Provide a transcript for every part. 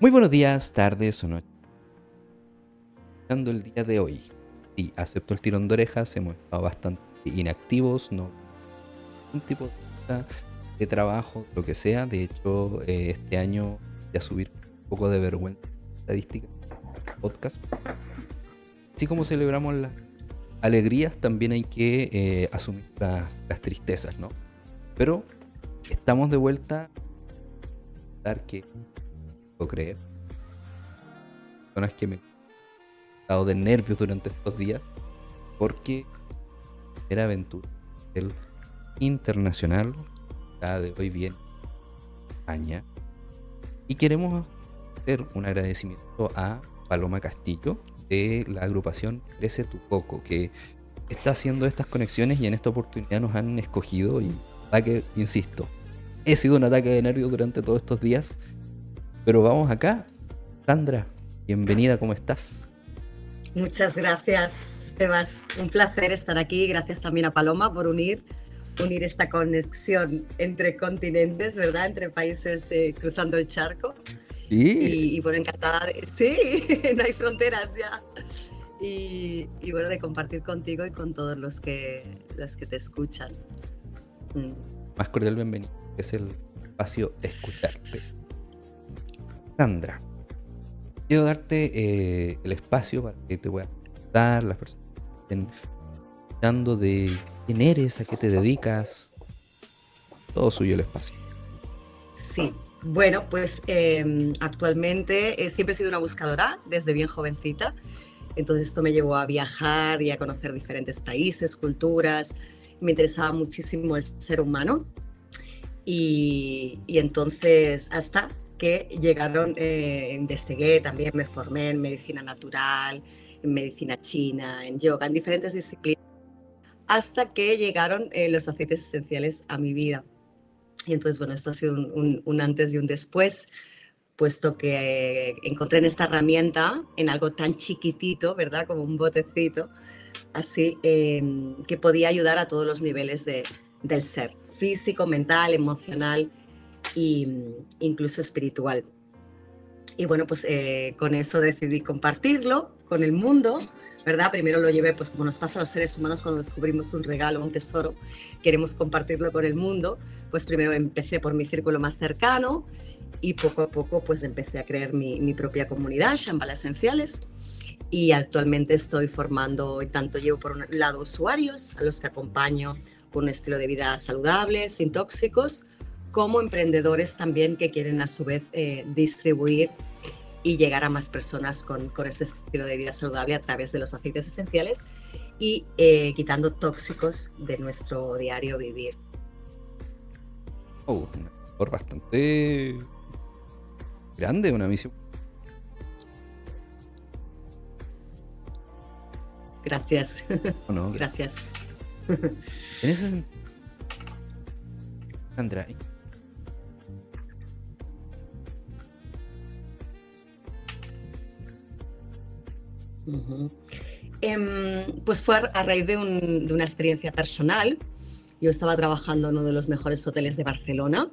Muy buenos días, tardes o noches. el día de hoy. Sí, acepto el tirón de orejas, hemos estado bastante inactivos, no un tipo de, trabajo, lo que sea. De hecho, eh, este año voy a subir un poco de vergüenza estadística podcast. Así como celebramos las alegrías, también hay que eh, asumir las tristezas, ¿no? Pero estamos de vuelta dar que puedo creer. Personas que me han estado de nervios durante estos días porque era aventura. El internacional la de hoy viene España. Y queremos hacer un agradecimiento a Paloma Castillo de la agrupación Crece tu Coco que está haciendo estas conexiones y en esta oportunidad nos han escogido y que, insisto, he sido un ataque de nervios durante todos estos días pero vamos acá. Sandra, bienvenida, ¿cómo estás? Muchas gracias, Sebas. Un placer estar aquí. Gracias también a Paloma por unir, unir esta conexión entre continentes, ¿verdad? Entre países eh, cruzando el charco. Sí. Y, por encantada de... Sí, no hay fronteras ya. Y, bueno, de compartir contigo y con todos los que, los que te escuchan. Mm. Más cordial bienvenido. Es el espacio escucharte. Sandra, quiero darte eh, el espacio para que te puedan dar las personas que estén escuchando de quién eres, a qué te dedicas. Todo suyo el espacio. Sí, bueno, pues em, actualmente eh, siempre he sido una buscadora desde bien jovencita. Entonces esto me llevó a viajar y a conocer diferentes países, culturas. Me interesaba muchísimo el ser humano. Y entonces hasta que llegaron, eh, investigué, también me formé en medicina natural, en medicina china, en yoga, en diferentes disciplinas, hasta que llegaron eh, los aceites esenciales a mi vida. Y entonces, bueno, esto ha sido un, antes y un después, puesto que eh, encontré en esta herramienta, en algo tan chiquitito, ¿verdad? Como un botecito, así, em, que podía ayudar a todos los niveles de, del ser, físico, mental, emocional e incluso espiritual. Y bueno, pues eh, con eso decidí compartirlo con el mundo, ¿verdad? Primero lo llevé, pues como nos pasa a los seres humanos cuando descubrimos un regalo, un tesoro, queremos compartirlo con el mundo, pues primero empecé por mi círculo más cercano y poco a poco pues empecé a crear mi, propia comunidad, Shambhala Esenciales, y actualmente estoy formando, tanto llevo por un lado usuarios a los que acompaño con un estilo de vida saludable, sin tóxicos, como emprendedores también que quieren a su vez eh, distribuir y llegar a más personas con, con, este estilo de vida saludable a través de los aceites esenciales y eh, quitando tóxicos de nuestro diario vivir. Oh, por bastante grande, una misión. Gracias. Gracias. En ese sentido, Sandra, Em, pues fue a raíz de, una experiencia personal. Yo estaba trabajando en uno de los mejores hoteles de Barcelona.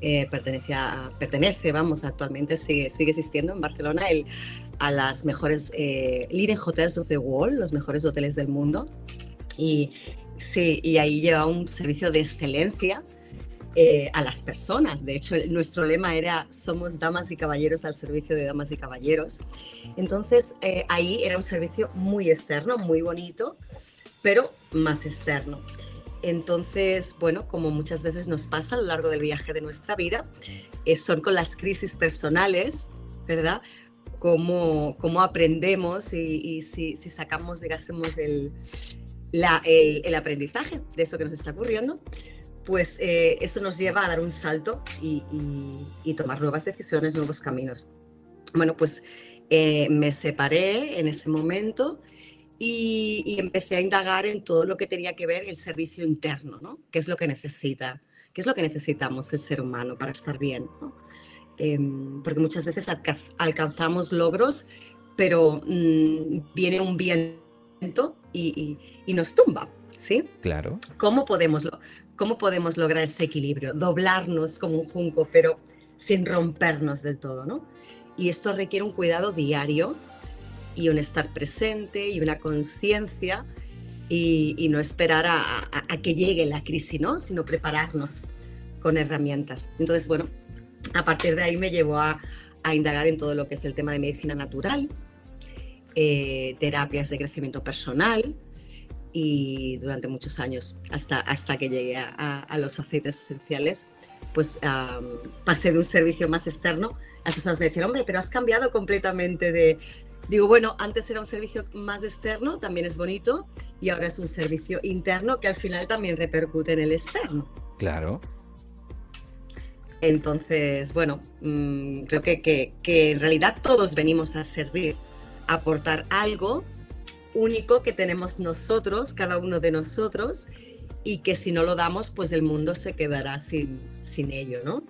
Eh, pertenece, vamos, actualmente sigue, sigue existiendo en Barcelona el, a las mejores eh, Leading Hotels of the World, los mejores hoteles del mundo. Y, sí, y ahí lleva un servicio de excelencia eh, a las personas. De hecho, nuestro lema era somos damas y caballeros al servicio de damas y caballeros. Entonces, eh, ahí era un servicio muy externo, muy bonito, pero más externo. Entonces, bueno, como muchas veces nos pasa a lo largo del viaje de nuestra vida, eh, son con las crisis personales, ¿verdad? Cómo, cómo aprendemos y, si, sacamos, digamos, el, el, el aprendizaje de eso que nos está ocurriendo, pues eh, eso nos lleva a dar un salto y, tomar nuevas decisiones, nuevos caminos. Bueno, pues eh, me separé en ese momento y, empecé a indagar en todo lo que tenía que ver el servicio interno, ¿no? ¿Qué es lo que necesita? ¿Qué es lo que necesitamos el ser humano para estar bien? Em, porque muchas veces alcanzamos logros, pero mm, viene un viento y, y nos tumba. ¿sí? Claro. ¿Cómo podemos, ¿Cómo podemos lograr ese equilibrio? Doblarnos como un junco, pero sin rompernos del todo, ¿no? y esto requiere un cuidado diario y un estar presente y una conciencia y, no esperar a, que llegue la crisis, ¿no? sino prepararnos con herramientas. Entonces, bueno, a partir de ahí me llevó a, indagar en todo lo que es el tema de medicina natural, eh, terapias de crecimiento personal y durante muchos años, hasta, hasta que llegué a, los aceites esenciales, pues pasé de un servicio más externo. Las personas me decían, hombre, pero has cambiado completamente de, Digo, bueno, antes era un servicio más externo, también es bonito, y ahora es un servicio interno que al final también repercute en el externo. Claro. Entonces, bueno, mm, creo que, que, en realidad todos venimos a servir, a aportar algo único que tenemos nosotros, cada uno de nosotros, y que si no lo damos, pues el mundo se quedará sin, sin ello, ¿no?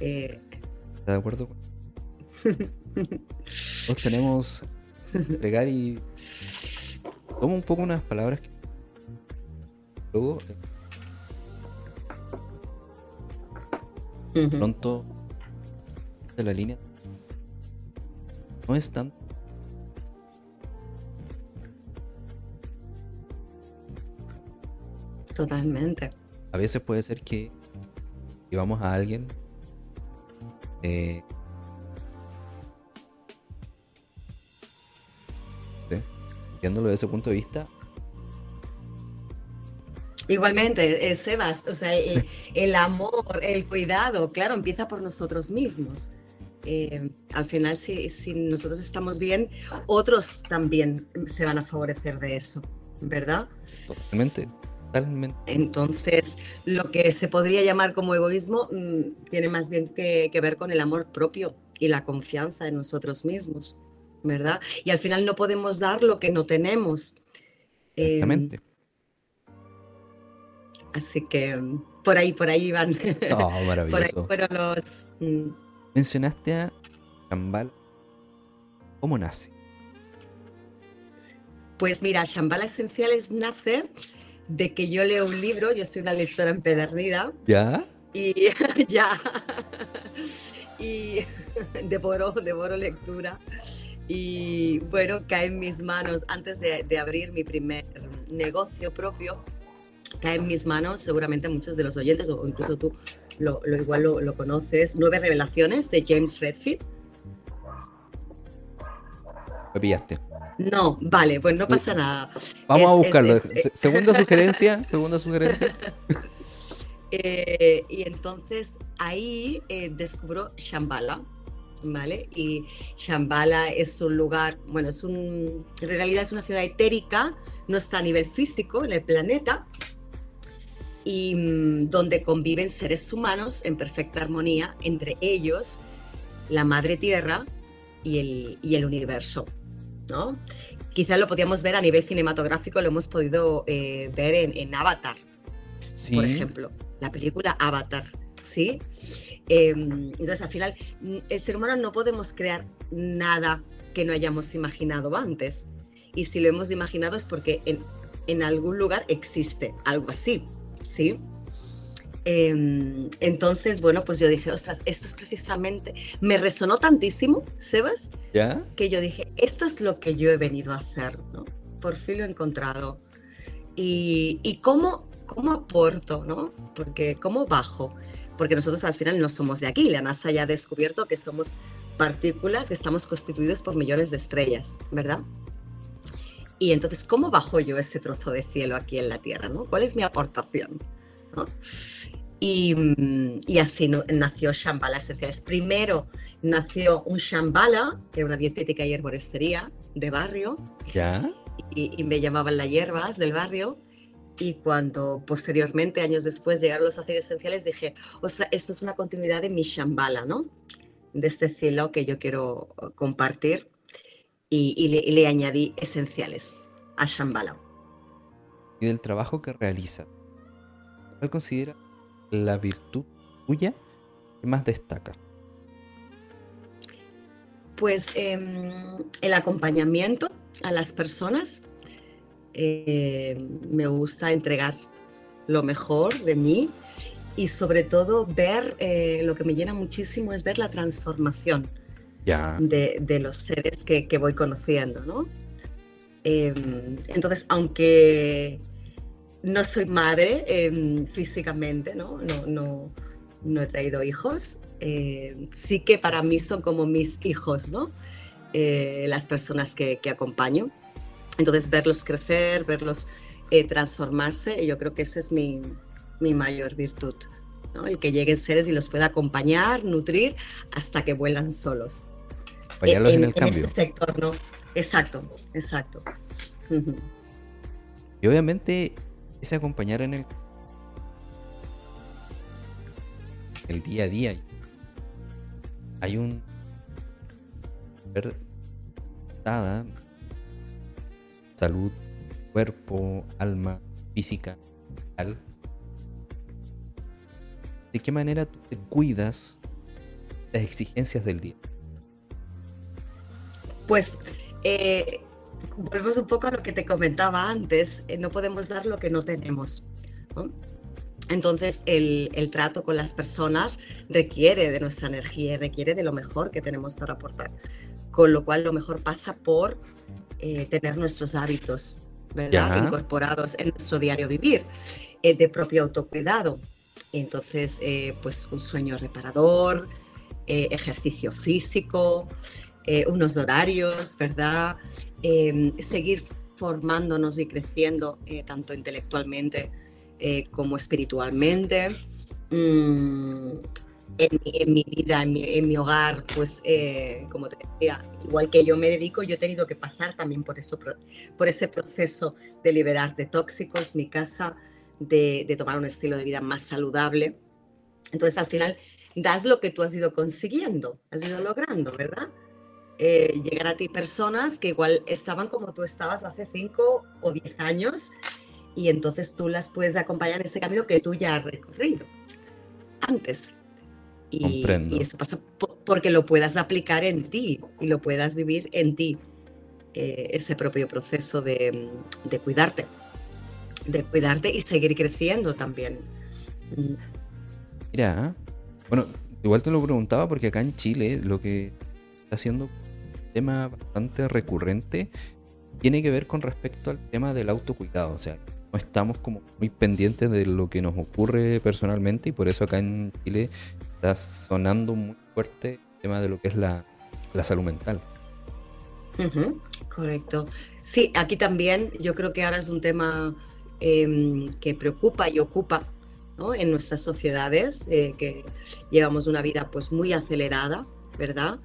Eh... ¿Está de acuerdo? Nos tenemos que y tomo un poco unas palabras que luego pronto de la línea no es tanto totalmente a veces puede ser que llevamos a alguien eh, viéndolo desde ese punto de vista. Igualmente, eh, Sebas, o sea, el, amor, el cuidado, claro, empieza por nosotros mismos. Eh, al final, si, si, nosotros estamos bien, otros también se van a favorecer de eso, ¿verdad? Totalmente, totalmente. Entonces, lo que se podría llamar como egoísmo mm, tiene más bien que, que ver con el amor propio y la confianza en nosotros mismos. ¿verdad? Y al final no podemos dar lo que no tenemos. Em, Exactamente. así que por ahí, por ahí van. Oh, maravilloso. por ahí los. Mm. Mencionaste a Shambhala. ¿Cómo nace? Pues mira, Shambhala Esenciales nace de que yo leo un libro, yo soy una lectora empedernida. ¿Ya? Y ya. y devoro, devoro lectura. Y bueno, cae en mis manos, antes de, abrir mi primer negocio propio, cae en mis manos, seguramente muchos de los oyentes, o incluso tú lo, igual lo, conoces, Nueve Revelaciones de James Redfield. Pillaste. No, vale, pues no pasa nada. Vamos a buscarlo. segunda sugerencia, segunda sugerencia. Eh, y entonces ahí eh, descubro Shambhala ¿vale? Y Shambhala es un lugar, bueno, es un, en realidad es una ciudad etérica, no está a nivel físico en el planeta, y mm, donde conviven seres humanos en perfecta armonía, entre ellos la Madre Tierra y el, y el universo, ¿no? Quizás lo podíamos ver a nivel cinematográfico, lo hemos podido eh, ver en, en Avatar, por ejemplo, la película Avatar, ¿sí? Em, entonces, al final, el ser humano no podemos crear nada que no hayamos imaginado antes. Y si lo hemos imaginado es porque en, algún lugar existe algo así, ¿sí? Em, entonces, bueno, pues yo dije, ostras, esto es precisamente, me resonó tantísimo, Sebas, ¿Ya? que yo dije, esto es lo que yo he venido a hacer, ¿no? Por fin lo he encontrado. Y, y cómo, cómo aporto, ¿no? Porque cómo bajo porque nosotros al final no somos de aquí. La NASA ya ha descubierto que somos partículas que estamos constituidos por millones de estrellas, ¿verdad? Y entonces, ¿cómo bajo yo ese trozo de cielo aquí en la Tierra? ¿no? ¿Cuál es mi aportación? Y, y, así nació Shambhala Esenciales. Primero nació un Shambhala, que era una dietética y herboristería de barrio. ¿Ya? Y, y me llamaban las hierbas del barrio. Y cuando posteriormente, años después, llegaron los aceites esenciales, dije, ostras, esto es una continuidad de mi Shambhala, ¿no? De este cielo que yo quiero uh, compartir. Y, le, añadí esenciales a Shambhala. Y del trabajo que realiza, ¿cuál considera la virtud tuya que más destaca? Pues em, el acompañamiento a las personas eh, me gusta entregar lo mejor de mí y sobre todo ver, eh, lo que me llena muchísimo es ver la transformación de, los seres que, voy conociendo, ¿no? Em, entonces, aunque no soy madre em, físicamente, ¿no? No, no, no he traído hijos, em, sí que para mí son como mis hijos, ¿no? Eh, las personas que, que, acompaño. Entonces, verlos crecer, verlos eh, transformarse, yo creo que esa es mi, mi mayor virtud. ¿no? El que lleguen seres y los pueda acompañar, nutrir, hasta que vuelan solos. Apoyarlos en, el cambio. Ese sector, ¿no? Exacto, exacto. Y obviamente acompañar en el el día a día. Hay un salud cuerpo alma física mental. De qué manera tú te cuidas las exigencias del día pues eh, volvemos un poco a lo que te comentaba antes, eh, no podemos dar lo que no tenemos. Entonces, el, trato con las personas requiere de nuestra energía, requiere de lo mejor que tenemos para aportar. Con lo cual, lo mejor pasa por eh, tener nuestros hábitos, ¿verdad? Incorporados en nuestro diario vivir, de propio autocuidado. Entonces, pues un sueño reparador, ejercicio físico, eh, unos horarios, ¿verdad? Em, seguir formándonos y creciendo eh, tanto intelectualmente eh, como espiritualmente. Mm, en, mi vida, en mi, hogar, pues como te decía, igual que yo me dedico, yo he tenido que pasar también por, eso, por ese proceso de liberar de tóxicos mi casa, de, de tomar un estilo de vida más saludable. Entonces al final das lo que tú has ido consiguiendo, has ido logrando, ¿verdad? Eh, llegar a ti personas que igual estaban como tú estabas hace 5 o 10 años y entonces tú las puedes acompañar en ese camino que tú ya has recorrido antes. Y, y eso pasa porque lo puedas aplicar en ti y lo puedas vivir en ti, eh, ese propio proceso de, de, cuidarte, de cuidarte y seguir creciendo también. Mm. Mira, bueno, igual te lo preguntaba porque acá en Chile lo que está haciendo tema bastante recurrente tiene que ver con respecto al tema del autocuidado. O sea, no estamos como muy pendientes de lo que nos ocurre personalmente y por eso acá en Chile está sonando muy fuerte el tema de lo que es la, salud mental. correcto. Sí, aquí también yo creo que ahora es un tema em, que preocupa y ocupa en nuestras sociedades, eh, que llevamos una vida pues muy acelerada ¿verdad?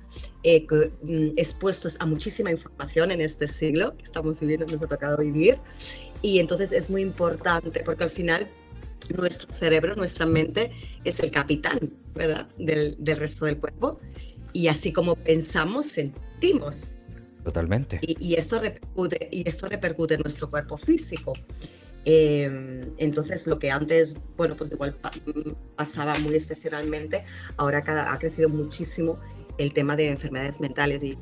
Eh, mm, expuestos a muchísima información en este siglo que estamos viviendo, nos ha tocado vivir. Y entonces es muy importante porque al final nuestro cerebro, nuestra mente es el capitán, ¿verdad? Del, del resto del cuerpo. Y así como pensamos, sentimos. Totalmente. Y, esto, repercute, y esto repercute en nuestro cuerpo físico. Em, entonces, lo que antes, bueno, pues igual pasaba muy excepcionalmente, ahora ha crecido muchísimo el tema de enfermedades mentales y,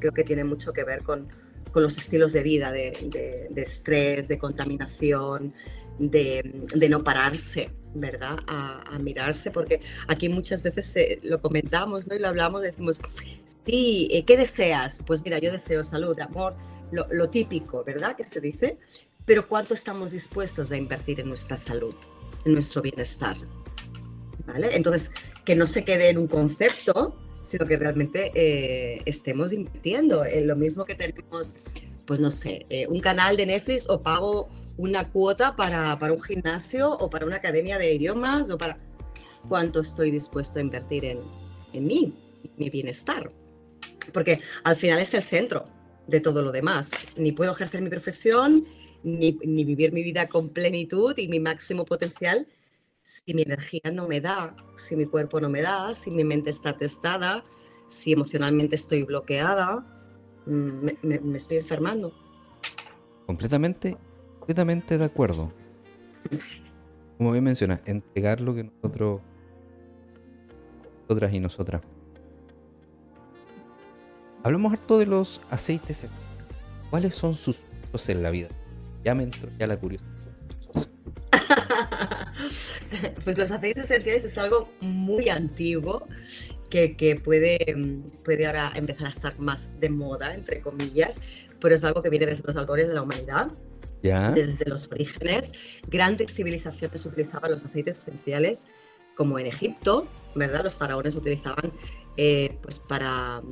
creo que tiene mucho que ver con, con los estilos de vida, de, de, estrés, de contaminación, de, de, no pararse, ¿verdad? A, mirarse, porque aquí muchas veces lo comentamos, ¿no? Y lo hablamos, decimos, sí, eh, ¿qué deseas? Pues mira, yo deseo salud, amor, lo, lo típico, ¿verdad? Que se dice, pero ¿cuánto estamos dispuestos a invertir en nuestra salud, en nuestro bienestar? ¿Vale? Entonces, que no se quede en un concepto, sino que realmente eh, estemos invirtiendo en lo mismo que tenemos, pues no sé, eh, un canal de Netflix o pago una cuota para, para, un gimnasio o para una academia de idiomas o para cuánto estoy dispuesto a invertir en, en mí, mi bienestar. Porque al final es el centro de todo lo demás. Ni puedo ejercer mi profesión, ni, ni vivir mi vida con plenitud y mi máximo potencial si mi energía no me da, si mi cuerpo no me da, si mi mente está testada, si emocionalmente estoy bloqueada, mm, me, estoy enfermando. Completamente, completamente de acuerdo. Como bien menciona, entregar lo que nosotros, nosotras y nosotras. Hablamos harto de los aceites. ¿Cuáles son sus usos en la vida? Ya me entró ya la curiosidad. Pues los aceites esenciales es algo muy antiguo que, puede, mm, puede ahora empezar a estar más de moda, entre comillas, pero es algo que viene desde los albores de la humanidad. Desde los orígenes, grandes civilizaciones utilizaban los aceites esenciales, como en Egipto, ¿verdad? Los faraones utilizaban eh, pues para,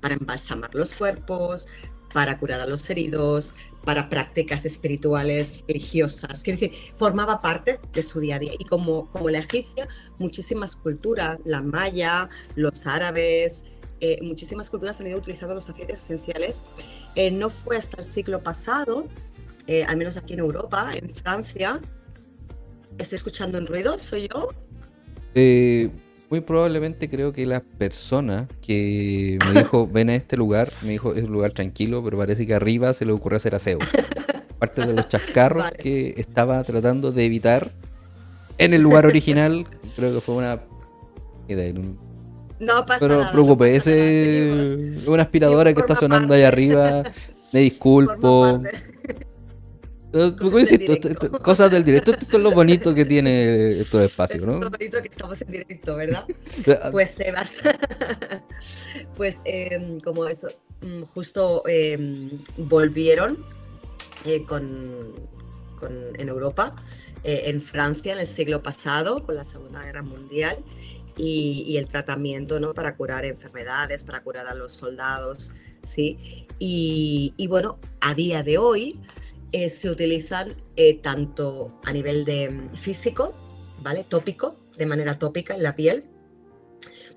para embalsamar los cuerpos, para curar a los heridos, para prácticas espirituales, religiosas. Quiero decir, formaba parte de su día a día. Y como, como la egipcia, muchísimas culturas, la maya, los árabes, eh, muchísimas culturas han ido utilizando los aceites esenciales. Eh, no fue hasta el siglo pasado, eh, al menos aquí en Europa, en Francia. ¿Estoy escuchando un ruido? ¿Soy yo? Muy probablemente creo que la persona que me dijo, ven a este lugar, me dijo, es un lugar tranquilo, pero parece que arriba se le ocurre hacer aseo. Parte de los chascarros que estaba tratando de evitar en el lugar original, creo que fue una idea. No pasa pero nada. preocupe, ese es una aspiradora que está sonando ahí arriba. Me disculpo. Cosas, del directo. Esto, es lo bonito que tiene estos espacios, ¿no? Es lo bonito que estamos en directo, ¿verdad? pues Sebas, pues em, como eso, mm, justo em, volvieron eh, con, en Europa, eh, en Francia en el siglo pasado, con la Segunda Guerra Mundial, y, el tratamiento ¿no? para curar enfermedades, para curar a los soldados, ¿sí? Y, y bueno, a día de hoy eh, se utilizan eh, tanto a nivel de mm, físico, ¿vale? Tópico, de manera tópica en la piel.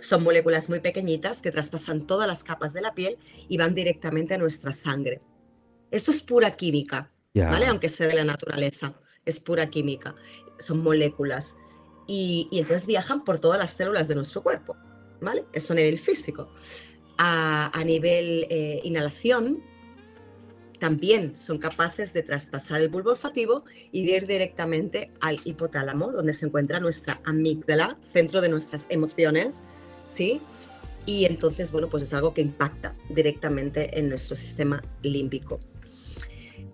Son moléculas muy pequeñitas que traspasan todas las capas de la piel y van directamente a nuestra sangre. Esto es pura química, ¿vale? Aunque sea de la naturaleza, es pura química. Son moléculas. Y, entonces viajan por todas las células de nuestro cuerpo, ¿vale? Esto a nivel físico. A, nivel eh, inhalación, también son capaces de traspasar el bulbo olfativo y de ir directamente al hipotálamo, donde se encuentra nuestra amígdala, centro de nuestras emociones, ¿sí? Y entonces, bueno, pues es algo que impacta directamente en nuestro sistema límbico.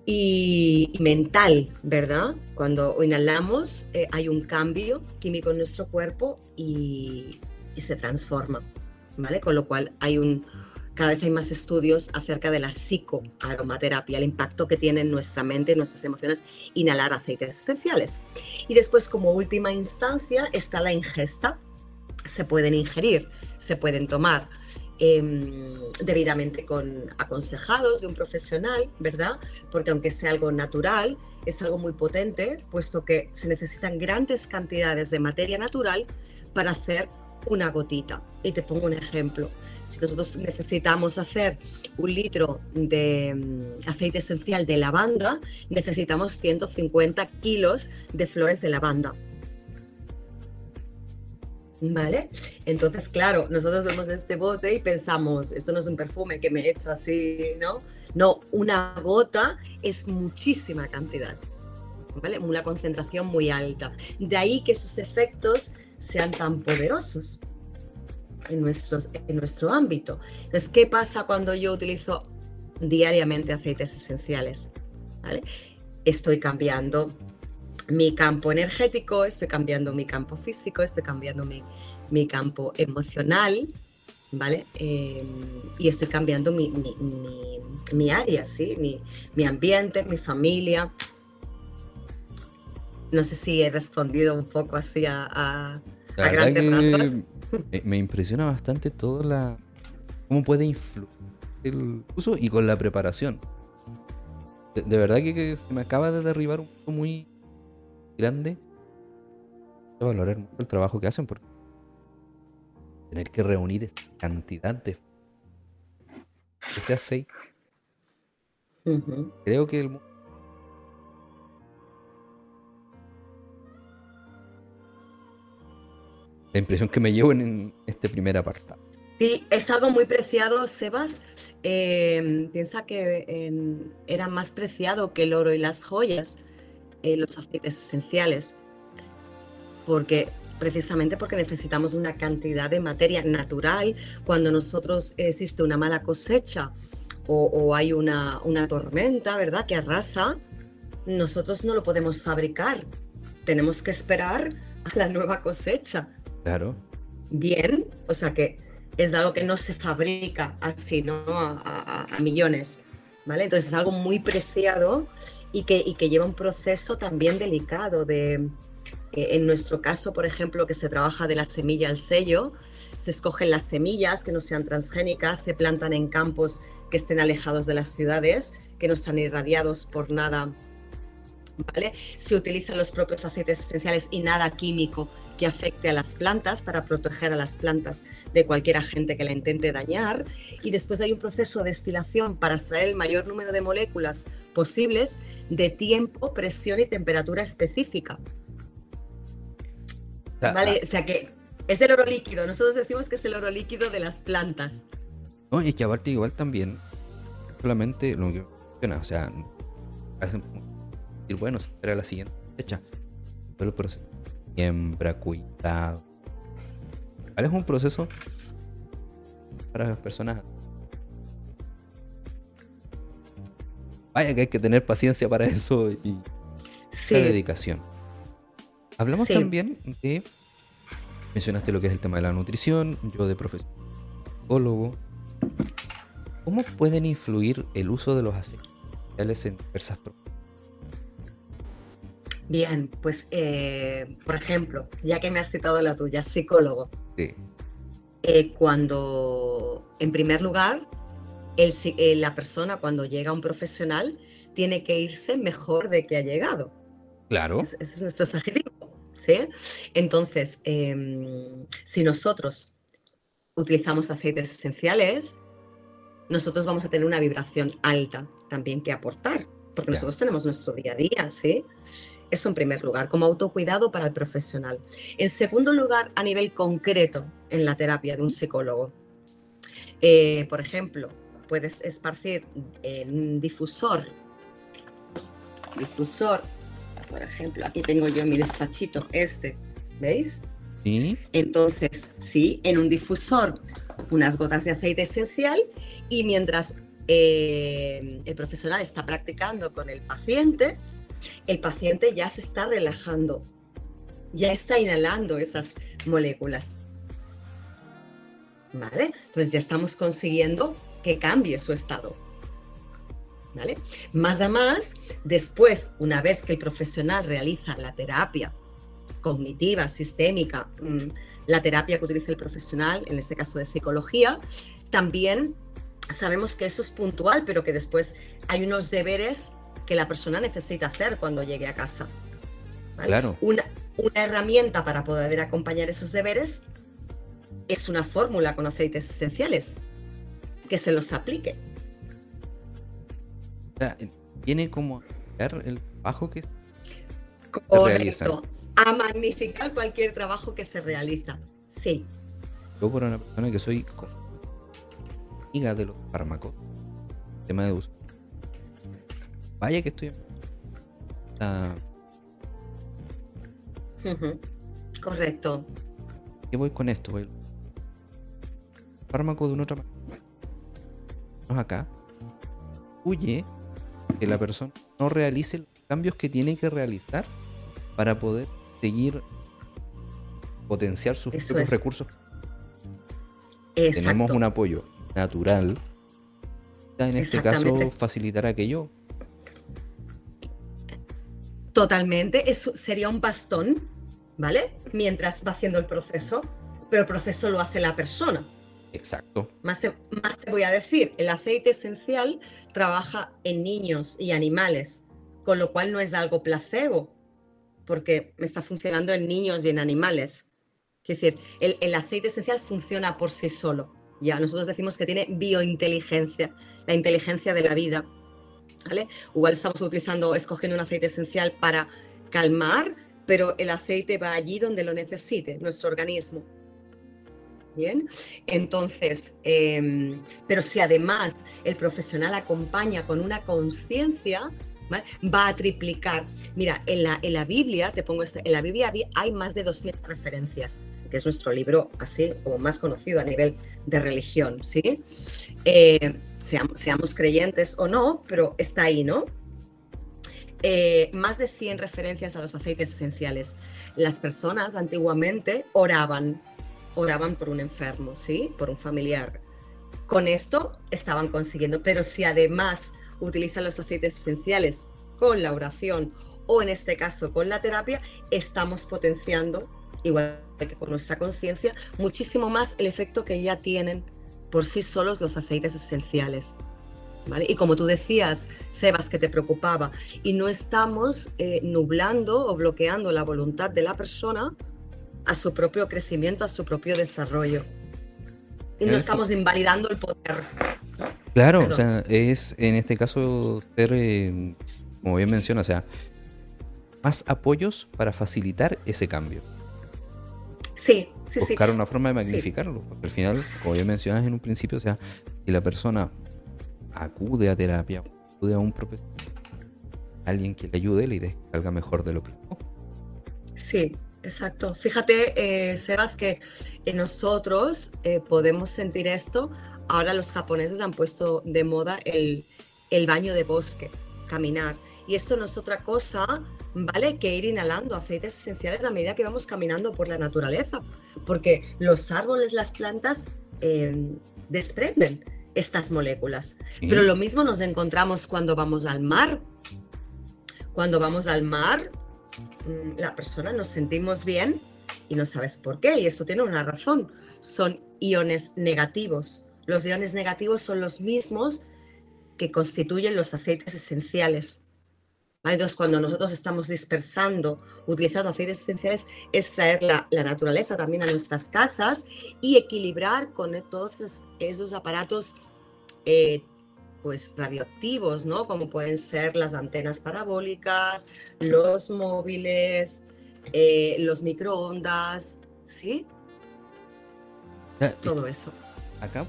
Y, mental, ¿verdad? Cuando inhalamos eh, hay un cambio químico en nuestro cuerpo y, y se transforma, ¿vale? Con lo cual hay un, cada vez hay más estudios acerca de la psicoaromaterapia, el impacto que tiene en nuestra mente y nuestras emociones inhalar aceites esenciales. Y después, como última instancia, está la ingesta. Se pueden ingerir, se pueden tomar em, debidamente con aconsejados de un profesional, ¿verdad? Porque aunque sea algo natural, es algo muy potente, puesto que se necesitan grandes cantidades de materia natural para hacer una gotita. Y te pongo un ejemplo si nosotros necesitamos hacer un litro de mm, aceite esencial de lavanda, necesitamos 150 kilos de flores de lavanda. ¿Vale? Entonces, claro, nosotros vemos este bote y pensamos, esto no es un perfume que me he hecho así, ¿no? No, una gota es muchísima cantidad, ¿vale? Una concentración muy alta. De ahí que sus efectos sean tan poderosos en, en nuestro ámbito. Entonces, ¿qué pasa cuando yo utilizo diariamente aceites esenciales? Estoy cambiando mi campo energético, estoy cambiando mi campo físico, estoy cambiando mi, mi campo emocional, ¿vale? Em, y estoy cambiando mi, mi, mi, área, ¿sí? Mi, ambiente, mi familia. No sé si he respondido un poco así a, grandes rasgos. Me, impresiona bastante todo la. cómo puede influir el uso y con la preparación. De, verdad que, se me acaba de derribar un poco muy grande. Voy a valorar mucho el trabajo que hacen porque tener que reunir esta cantidad de ese aceite. Creo que el la impresión que me llevo en este primer apartado. Sí, es algo muy preciado, Sebas. Em, piensa que era más preciado que el oro y las joyas, eh, los aceites esenciales, porque precisamente porque necesitamos una cantidad de materia natural. Cuando nosotros existe una mala cosecha o, hay una, una tormenta, ¿verdad?, que arrasa, nosotros no lo podemos fabricar. Tenemos que esperar a la nueva cosecha. Claro. Bien, o sea que es algo que no se fabrica así, ¿no? A, millones, ¿vale? Entonces es algo muy preciado y que, lleva un proceso también delicado de, eh, en nuestro caso, por ejemplo, que se trabaja de la semilla al sello, se escogen las semillas que no sean transgénicas, se plantan en campos que estén alejados de las ciudades, que no están irradiados por nada ¿vale? Se utilizan los propios aceites esenciales y nada químico que afecte a las plantas para proteger a las plantas de cualquier agente que la intente dañar. Y después hay un proceso de destilación para extraer el mayor número de moléculas posibles de tiempo, presión y temperatura específica. ¿Vale? Ah. O sea que es el oro líquido. Nosotros decimos que es el oro líquido de las plantas. No, y que aparte igual también, solamente lo que o sea, decir, bueno, se espera la siguiente fecha. Pero el proceso siembra, cuidado. ¿Cuál es un proceso para las personas? Vaya que hay que tener paciencia para eso y dedicación. Hablamos también de. Mencionaste lo que es el tema de la nutrición, yo de profesor psicólogo. ¿Cómo pueden influir el uso de los aceites en diversas Bien, pues eh, por ejemplo, ya que me has citado la tuya, psicólogo. Sí. Eh, cuando, en primer lugar, el, eh, la persona cuando llega a un profesional tiene que irse mejor de que ha llegado. Claro. ese es nuestro objetivo. ¿sí? Entonces, em, si nosotros utilizamos aceites esenciales, nosotros vamos a tener una vibración alta también que aportar, porque nosotros tenemos nuestro día a día, ¿sí? Eso en primer lugar, como autocuidado para el profesional. En segundo lugar, a nivel concreto en la terapia de un psicólogo. Eh, por ejemplo, puedes esparcir en un difusor. Difusor, por ejemplo, aquí tengo yo mi despachito, este, ¿veis? Sí. Entonces, sí, en un difusor unas gotas de aceite esencial y mientras eh, el profesional está practicando con el paciente, el paciente ya se está relajando, ya está inhalando esas moléculas. ¿Vale? Entonces ya estamos consiguiendo que cambie su estado. ¿Vale? Más a más, después, una vez que el profesional realiza la terapia cognitiva, sistémica, mm, la terapia que utiliza el profesional, en este caso de psicología, también sabemos que eso es puntual, pero que después hay unos deberes que la persona necesita hacer cuando llegue a casa. Claro. Una, una herramienta para poder acompañar esos deberes es una fórmula con aceites esenciales que se los aplique. O sea, tiene como el trabajo que Correcto. A magnificar cualquier trabajo que se realiza. Sí. Yo por una persona que soy amiga de los fármacos, tema de uso, Vaya que estoy. Correcto. ¿Qué voy con esto? Voy... Fármaco de una otra manera. acá. Huye que la persona no realice los cambios que tiene que realizar para poder seguir potenciar sus propios recursos. Tenemos un apoyo natural. En este caso, facilitar aquello Totalmente, eso sería un bastón, ¿vale? Mientras va haciendo el proceso, pero el proceso lo hace la persona. Exacto. Más te, más te voy a decir, el aceite esencial trabaja en niños y animales, con lo cual no es algo placebo, porque me está funcionando en niños y en animales. Es decir, el, el, aceite esencial funciona por sí solo. Ya nosotros decimos que tiene biointeligencia, la inteligencia de la vida. Igual estamos utilizando, escogiendo un aceite esencial para calmar, pero el aceite va allí donde lo necesite, nuestro organismo. Bien, entonces, em, pero si además el profesional acompaña con una conciencia, va a triplicar. Mira, en la, en la Biblia, te pongo este, en la Biblia hay más de 200 referencias, que es nuestro libro así como más conocido a nivel de religión, ¿sí? Eh, seamos, creyentes o no, pero está ahí, ¿no? Eh, más de 100 referencias a los aceites esenciales. Las personas antiguamente oraban oraban por un enfermo, ¿sí? Por un familiar. Con esto estaban consiguiendo, pero si además utilizan los aceites esenciales con la oración o en este caso con la terapia, estamos potenciando, igual que con nuestra conciencia, muchísimo más el efecto que ya tienen por sí solos los aceites esenciales. ¿Vale? Y como tú decías, Sebas, que te preocupaba, y no estamos eh, nublando o bloqueando la voluntad de la persona a su propio crecimiento, a su propio desarrollo. Y no estamos invalidando el poder. Claro, o sea, es en este caso ser, eh, como bien menciona, o sea, más apoyos para facilitar ese cambio. Sí, sí, Buscar una forma de magnificarlo. Porque al final, como bien mencionas en un principio, o sea, si la persona acude a terapia, acude a un profesional, alguien que le ayude, le idea salga mejor de lo que Sí, Exacto. Fíjate, eh, Sebas, que nosotros eh, podemos sentir esto. Ahora los japoneses han puesto de moda el, el baño de bosque, caminar. Y esto no es otra cosa, ¿vale? Que ir inhalando aceites esenciales a medida que vamos caminando por la naturaleza. Porque los árboles, las plantas em, desprenden estas moléculas. Pero lo mismo nos encontramos cuando vamos al mar. Cuando vamos al mar, Mm, la persona nos sentimos bien y no sabes por qué. Y eso tiene una razón. Son iones negativos. Los iones negativos son los mismos que constituyen los aceites esenciales. Entonces, cuando nosotros estamos dispersando, utilizando aceites esenciales, es traer la, naturaleza también a nuestras casas y equilibrar con todos esos, aparatos eh, pues radioactivos, ¿no? Como pueden ser las antenas parabólicas, los móviles, eh, los microondas, ¿sí? Todo eso. Acá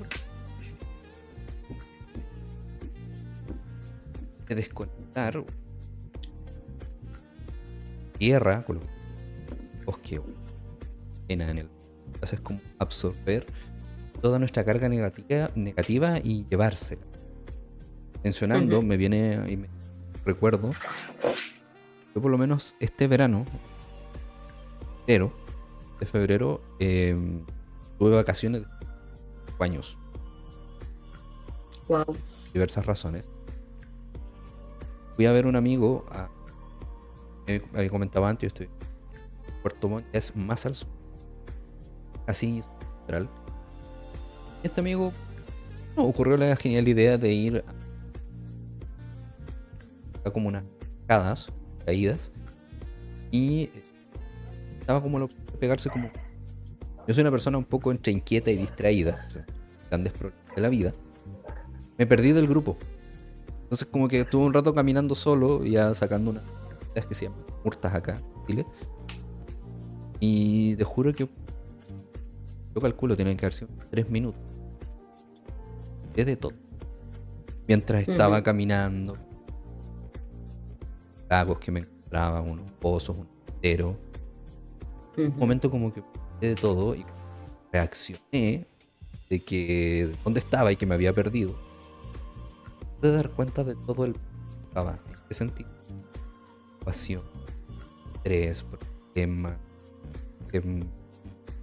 de desconectar tierra con bosque en el es como absorber toda nuestra carga negativa, negativa y llevársela mencionando, me viene y me recuerdo, yo por lo menos este verano, pero de febrero, em, tuve vacaciones de años. Wow. Diversas razones. Fui a ver un amigo, a, me comentaba antes, estoy Puerto Montt es más al sur, casi central. Este amigo ocurrió la genial idea de ir a como unas cadas, caídas. Y estaba como lo pegarse como. Yo soy una persona un poco entre inquieta y distraída, grandes problemas de la vida. Me perdí del grupo. Entonces como que estuve un rato caminando solo, ya sacando unas que se llaman murtas acá en Chile. Y te juro que yo calculo tienen que haber sido tres minutos. De todo. Mientras estaba caminando, lagos que me encontraba, unos pozos, un entero. Un momento como que de todo y reaccioné de que dónde estaba y que me había perdido. De dar cuenta de todo el estaba. ¿En qué sentido? Pasión, estrés, problema. Que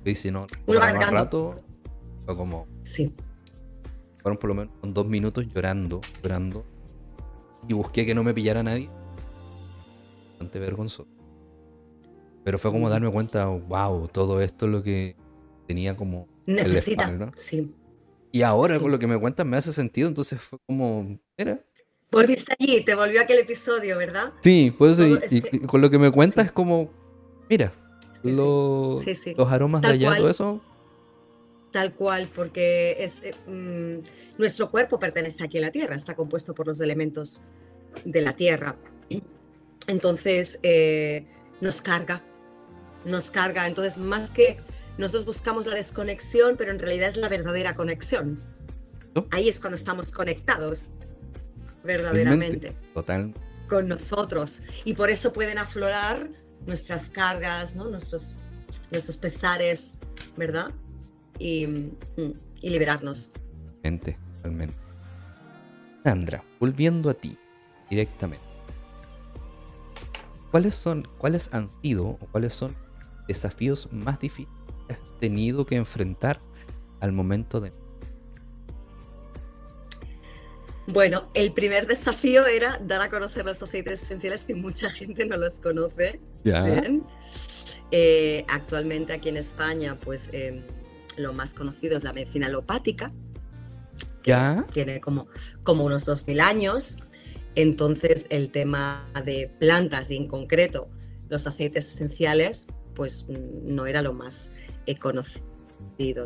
dice no, más rato fue como. Sí. Fueron por lo menos dos minutos llorando, llorando. Y busqué que no me pillara nadie vergonzoso. Pero fue como darme cuenta, wow, todo esto es lo que tenía como. Necesita, sí. Y ahora con lo que me cuentas me hace sentido, entonces fue como, era. Volviste allí, te volvió aquel episodio, ¿verdad? Sí, pues y, con lo que me cuentas es como, mira, los aromas de allá, todo eso. Tal cual, porque es, eh, mm, nuestro cuerpo pertenece aquí a la Tierra, está compuesto por los elementos de la Tierra. Entonces, eh, nos carga, nos carga. Entonces, más que nosotros buscamos la desconexión, pero en realidad es la verdadera conexión. Ahí es cuando estamos conectados, verdaderamente. Total. Con nosotros. Y por eso pueden aflorar nuestras cargas, ¿no? nuestros, nuestros pesares, ¿verdad? Y, mm, y liberarnos. Totalmente. Sandra, volviendo a ti directamente. ¿Cuáles son, cuáles han sido o cuáles son desafíos más difíciles que has tenido que enfrentar al momento de... Bueno, el primer desafío era dar a conocer los aceites esenciales que mucha gente no los conoce. Bien. Eh, actualmente aquí en España, pues em, lo más conocido es la medicina alopática. Ya. Tiene como, como unos 2.000 años. Entonces, el tema de plantas y en concreto los aceites esenciales, pues no era lo más conocido,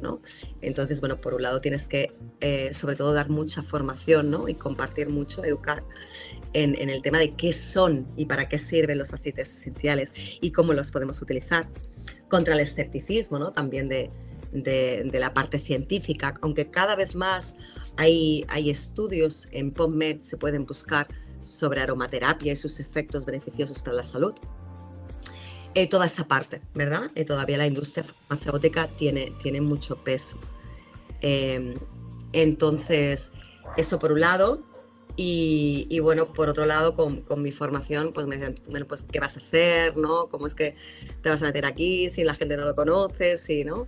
¿no? Entonces, bueno, por un lado tienes que, eh, sobre todo, dar mucha formación, ¿no? Y compartir mucho, educar en, el tema de qué son y para qué sirven los aceites esenciales y cómo los podemos utilizar. Contra el escepticismo, ¿no? También de, la parte científica, aunque cada vez más hay, hay estudios en PubMed, se pueden buscar sobre aromaterapia y sus efectos beneficiosos para la salud. Eh, toda esa parte, ¿verdad? Eh, todavía la industria farmacéutica tiene, tiene mucho peso. Em, entonces, eso por un lado. Y, bueno, por otro lado, con, mi formación, pues me dicen, bueno, pues, ¿qué vas a hacer? ¿No? ¿Cómo es que te vas a meter aquí si la gente no lo conoce? ¿sí, ¿no?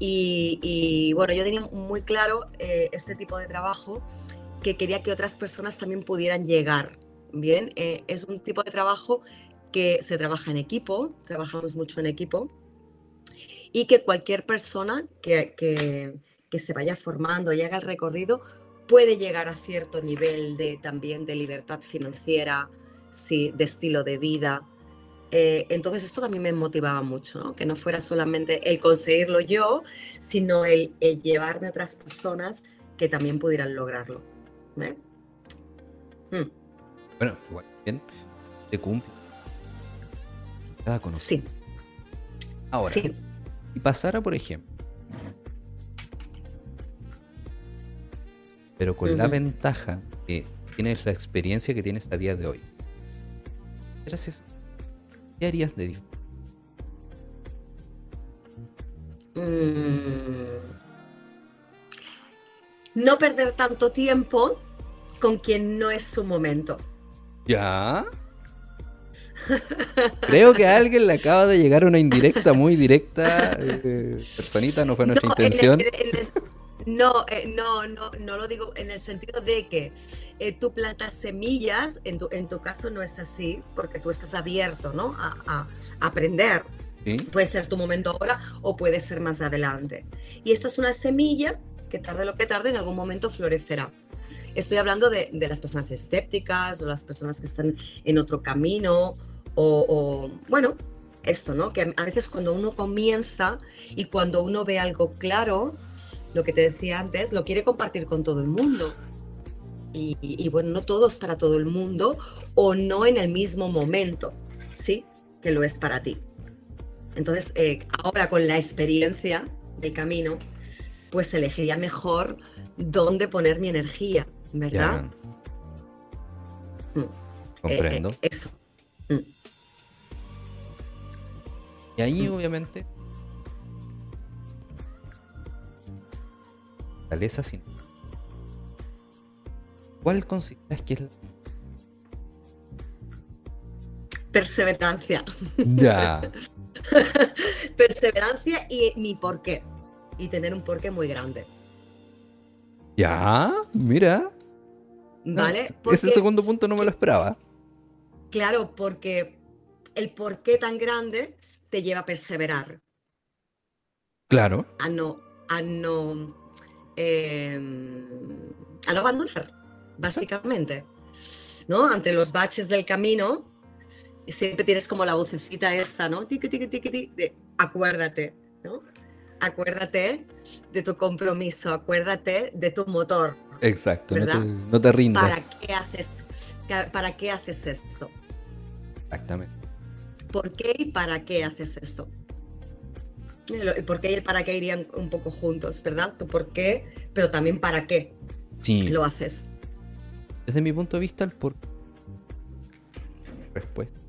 Y, bueno, yo tenía muy claro eh, este tipo de trabajo que quería que otras personas también pudieran llegar. Bien, es un tipo de trabajo que se trabaja en equipo, trabajamos mucho en equipo, y que cualquier persona que, que, se vaya formando y haga el recorrido puede llegar a cierto nivel de, también de libertad financiera, sí, de estilo de vida. Eh, entonces esto también me motivaba mucho, que no fuera solamente el conseguirlo yo, sino el, llevarme a otras personas que también pudieran lograrlo. ¿eh? Hmm. Bueno, igual bien, te cumple cada Sí. Ahora, si pasara, por ejemplo, pero con la ventaja que tienes la experiencia que tienes a día de hoy, gracias, ¿qué harías de diferente? Mm. No perder tanto tiempo con quien no es su momento. ¿Ya? Creo que a alguien le acaba de llegar una indirecta, muy directa. Eh, personita, no fue nuestra intención. no, eh, no, no, no lo digo en el sentido de que eh, tú plantas semillas, en tu, en tu caso no es así, porque tú estás abierto ¿no? a, aprender. Puede ser tu momento ahora o puede ser más adelante. Y esto es una semilla que tarde lo que tarde en algún momento florecerá. Estoy hablando de, de las personas escépticas o las personas que están en otro camino o, bueno, esto, ¿no? Que a veces cuando uno comienza y cuando uno ve algo claro, lo que te decía antes, lo quiere compartir con todo el mundo. Y, bueno, no todo es para todo el mundo o no en el mismo momento, ¿sí? Que lo es para ti. Entonces, eh, ahora con la experiencia del camino, pues elegiría mejor dónde poner mi energía, ¿verdad? Mm. Comprendo. Eh, eh, eso. Y ahí mm. obviamente fortaleza sin ¿Cuál consideras que es la perseverancia? Ya. perseverancia y mi porqué. Y tener un porqué muy grande. Ya, mira. ¿Vale? ese segundo punto no me lo esperaba. Claro, porque el porqué tan grande te lleva a perseverar. Claro. A no, a no, em, a no abandonar, básicamente. ¿No? Ante los baches del camino, siempre tienes como la vocecita esta, ¿no? Tiki, tiki, tiki, de acuérdate, ¿no? Acuérdate de tu compromiso, acuérdate de tu motor. Exacto, no te, no te, rindas. ¿Para qué haces, para qué haces esto? Exactamente. ¿Por qué y para qué haces esto? El por qué y el para qué irían un poco juntos, ¿verdad? Tu por qué, pero también para qué lo haces. Desde mi punto de vista, el por respuesta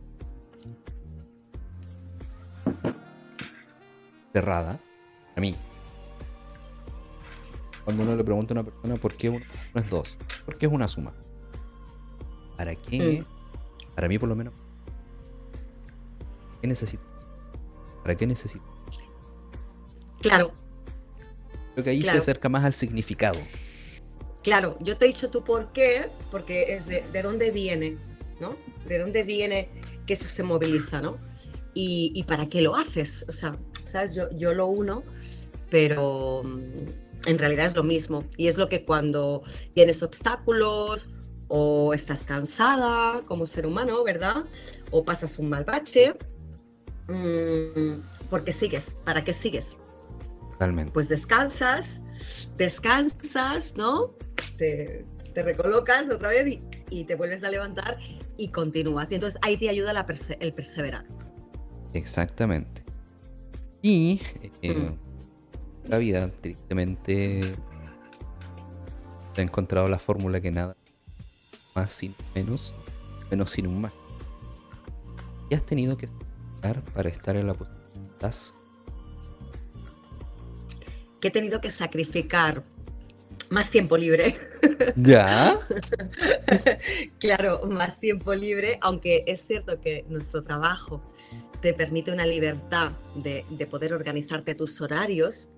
cerrada a mí. Cuando uno le pregunta a una persona por qué uno no es dos, por qué es una suma. ¿Para qué? Mm. Para mí, por lo menos, ¿Qué necesito? ¿Para qué necesito? Claro. Creo que ahí se acerca más al significado. Claro, yo te he dicho tú por qué, porque es de, de dónde viene, ¿no? De dónde viene que eso se moviliza, ¿no? Y, y para qué lo haces. O sea, ¿sabes? Yo, yo lo uno, pero mm, en realidad es lo mismo. Y es lo que cuando tienes obstáculos o estás cansada como ser humano, ¿verdad? O pasas un mal bache, mmm, porque sigues, ¿para qué sigues? Totalmente. Pues descansas, descansas, ¿no? Te, te recolocas otra vez y, y, te vuelves a levantar y continúas. Y entonces ahí te ayuda la perse el perseverar. Exactamente. Y eh, mm. la vida, tristemente, ha encontrado la fórmula que nada más sin menos, menos sin un más. ¿Qué has tenido que para estar en la posición Que he tenido que sacrificar más tiempo libre. ¿Ya? claro, más tiempo libre, aunque es cierto que nuestro trabajo te permite una libertad de, de poder organizarte tus horarios,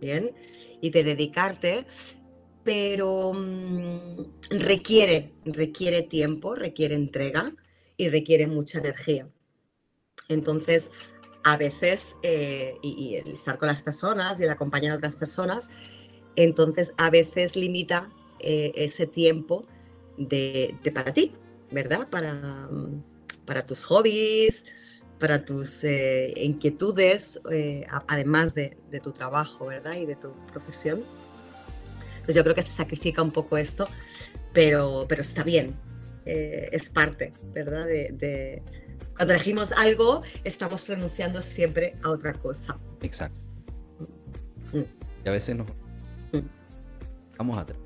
¿bien? Y de dedicarte, pero mmm, requiere, requiere tiempo, requiere entrega y requiere mucha energía. Entonces, a veces, eh, y, el estar con las personas y el acompañar a otras personas, entonces a veces limita eh, ese tiempo de, de, para ti, ¿verdad? Para, para tus hobbies, para tus eh, inquietudes, además de, de, tu trabajo, ¿verdad? Y de tu profesión. Pues yo creo que se sacrifica un poco esto, pero, pero está bien, es parte, ¿verdad? De, cuando elegimos algo, estamos renunciando siempre a otra cosa. Exacto. Mm. Y a veces nos mm. vamos atrás.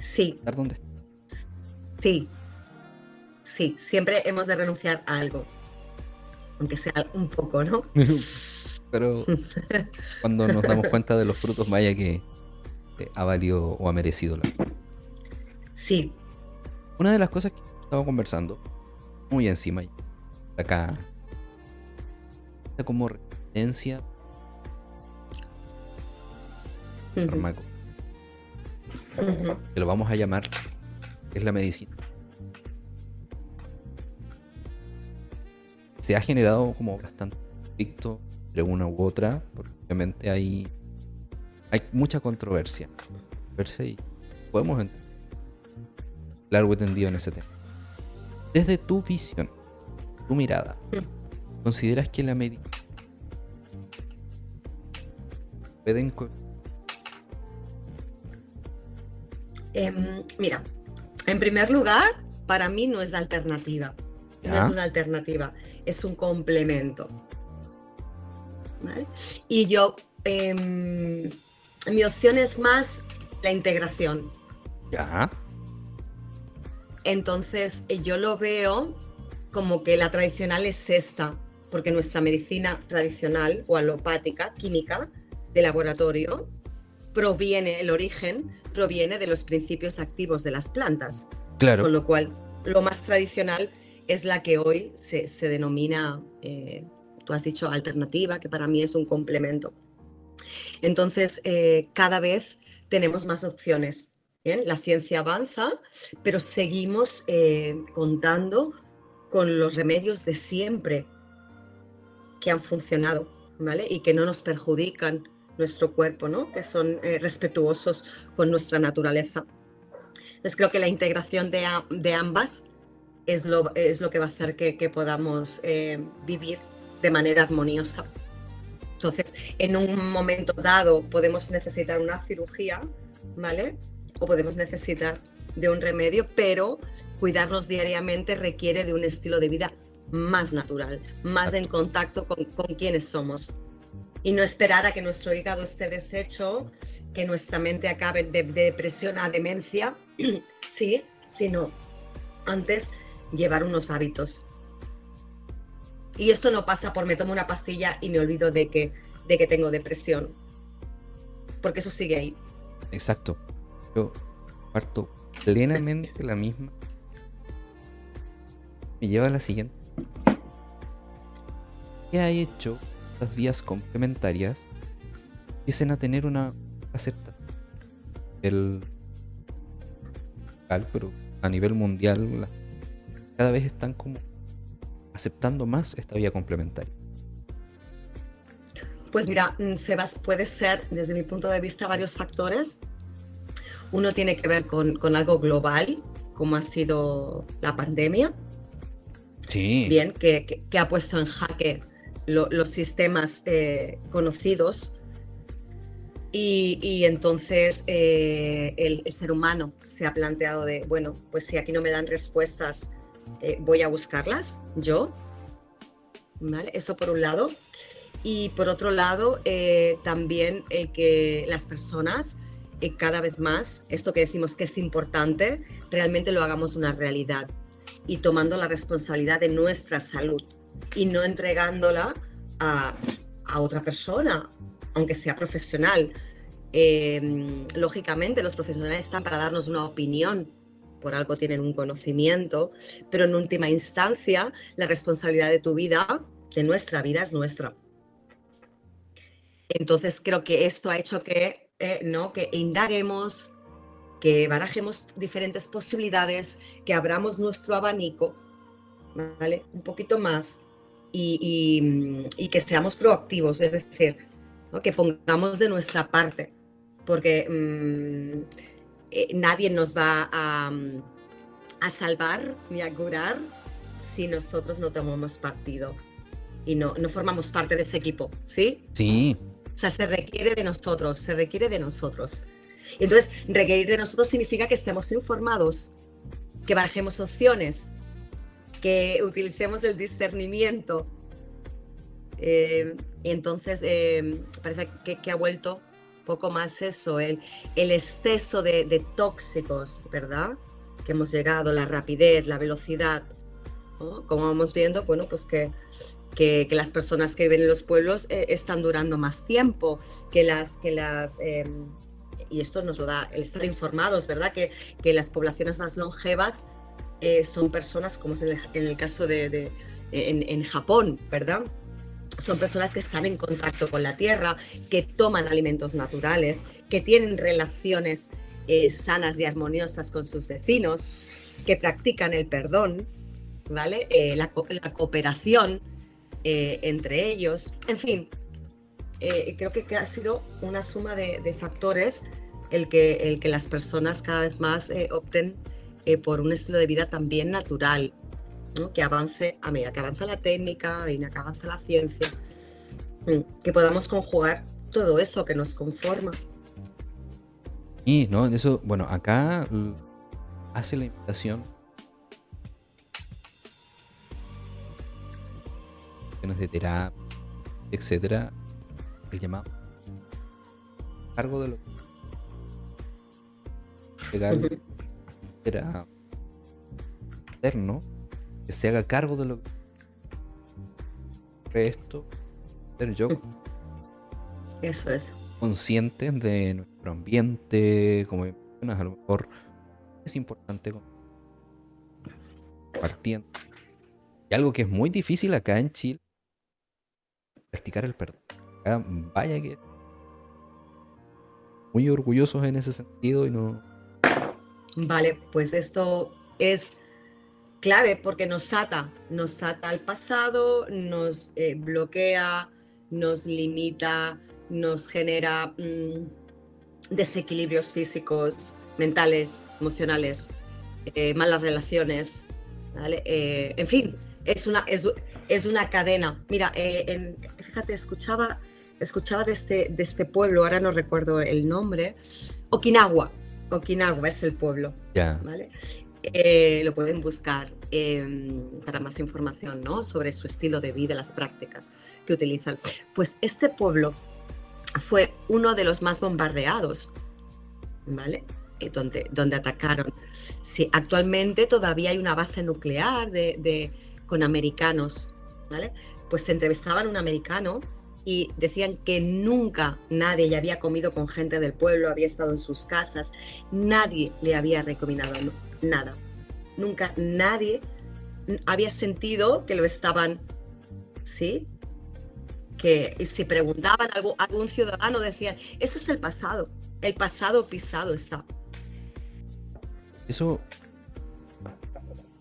Sí. ¿Dónde? Sí. Sí, siempre hemos de renunciar a algo. Aunque sea un poco, ¿no? pero cuando nos damos cuenta de los frutos, vaya que ha valido o ha merecido la Sí. Una de las cosas que estaba conversando, muy encima, acá, está como resistencia uh -huh. uh -huh. que lo vamos a llamar, es la medicina. Se ha generado como bastante conflicto entre una u otra, porque obviamente hay, hay mucha controversia. Y podemos entender largo y tendido en ese tema. Desde tu visión, tu mirada, ¿consideras que la medicina pueden eh, mira, en primer lugar, para mí no es alternativa. ¿Ya? No es una alternativa, es un complemento. ¿Vale? Y yo, eh, mi opción es más la integración. Ya. Entonces, yo lo veo como que la tradicional es esta, porque nuestra medicina tradicional o alopática, química, de laboratorio, proviene, el origen proviene de los principios activos de las plantas. Claro. Con lo cual, lo más tradicional es la que hoy se, se denomina, eh, tú has dicho alternativa, que para mí es un complemento. Entonces, eh, cada vez tenemos más opciones. ¿Bien? La ciencia avanza, pero seguimos eh, contando con los remedios de siempre que han funcionado, ¿vale? Y que no nos perjudican nuestro cuerpo, ¿no? Que son eh, respetuosos con nuestra naturaleza. Entonces creo que la integración de, ambas es lo, es lo, que va a hacer que, que podamos eh, vivir de manera armoniosa. Entonces, en un momento dado podemos necesitar una cirugía, ¿vale? O podemos necesitar de un remedio, pero cuidarnos diariamente requiere de un estilo de vida más natural, más en contacto con, con quienes somos. Y no esperar a que nuestro hígado esté deshecho, que nuestra mente acabe de, de depresión a demencia, sí, sino antes llevar unos hábitos. Y esto no pasa por me tomo una pastilla y me olvido de que, de que tengo depresión. Porque eso sigue ahí. Exacto. Yo parto plenamente la misma. Me lleva a la siguiente. ¿Qué ha hecho estas vías complementarias empiecen a tener una aceptación. El, pero a nivel mundial cada vez están como aceptando más esta vía complementaria. Pues mira, mm, Sebas, puede ser, desde mi punto de vista, varios factores. Uno tiene que ver con, con algo global, como ha sido la pandemia. Sí. Bien, que, que, ha puesto en jaque los sistemas eh, conocidos. Y, y entonces eh, el, el, ser humano se ha planteado de, bueno, pues si aquí no me dan respuestas, eh, voy a buscarlas yo. ¿Vale? Eso por un lado. Y por otro lado, también el que las personas eh, cada vez más, esto que decimos que es importante, realmente lo hagamos una realidad y tomando la responsabilidad de nuestra salud y no entregándola a, a otra persona, aunque sea profesional. Em, lógicamente, los profesionales están para darnos una opinión, por algo tienen un conocimiento, pero en última instancia, la responsabilidad de tu vida, de nuestra vida, es nuestra. Entonces creo que esto ha hecho que, eh, ¿no? que indaguemos, que barajemos diferentes posibilidades, que abramos nuestro abanico, ¿vale? Un poquito más y, que seamos proactivos, es decir, que pongamos de nuestra parte, porque mm, eh, nadie nos va a, a salvar ni a curar si nosotros no tomamos partido y no, no formamos parte de ese equipo, ¿sí? Sí, o sea, se requiere de nosotros, se requiere de nosotros. Entonces, requerir de nosotros significa que estemos informados, que barajemos opciones, que utilicemos el discernimiento. Eh, entonces, eh, parece que, ha vuelto poco más eso, el, el exceso de, tóxicos, ¿verdad? Que hemos llegado, la rapidez, la velocidad. Como vamos viendo, bueno, pues que que, las personas que viven en los pueblos eh, están durando más tiempo, que las, que las em, y esto nos lo da el estar informados, ¿verdad? Que, que las poblaciones más longevas eh, son personas, como es en el, caso de, en, Japón, ¿verdad? Son personas que están en contacto con la tierra, que toman alimentos naturales, que tienen relaciones eh, sanas y armoniosas con sus vecinos, que practican el perdón, ¿vale? la, la cooperación, eh, entre ellos. En fin, eh, creo que, ha sido una suma de, factores el que, el que las personas cada vez más eh, opten por un estilo de vida también natural, que avance a medida que avanza la técnica, a medida que avanza la ciencia, mm, que podamos conjugar todo eso que nos conforma. Y, ¿no? Eso, bueno, acá hace la invitación de terapia, etcétera, el llamado cargo de lo era que se haga cargo de lo que esto ser yo eso es. consciente de nuestro ambiente como mencionas a lo mejor es importante partiendo. Y algo que es muy difícil acá en Chile practicar el perdón. vaya que muy orgullosos en ese sentido y no. Vale, pues esto es clave porque nos ata, nos ata al pasado, nos eh, bloquea, nos limita, nos genera mm, desequilibrios físicos, mentales, emocionales, eh, malas relaciones, ¿vale? Eh, en fin, es una, es una cadena. Mira, en, fíjate, escuchaba, escuchaba de este, de este pueblo, ahora no recuerdo el nombre, Okinawa. Okinawa es el pueblo. ¿vale? Eh, lo pueden buscar em, para más información ¿no? sobre su estilo de vida, las prácticas que utilizan. Pues este pueblo fue uno de los más bombardeados, ¿vale? Eh, donde, donde atacaron. Sí, actualmente todavía hay una base nuclear de, de, con americanos, ¿vale? pues se entrevistaban a un americano y decían que nunca nadie ya había comido con gente del pueblo, había estado en sus casas, nadie le había recomendado nada. Nunca nadie había sentido que lo estaban, ¿sí? que si preguntaban a algún, algún ciudadano decían, eso es el pasado, el pasado pisado está. Eso,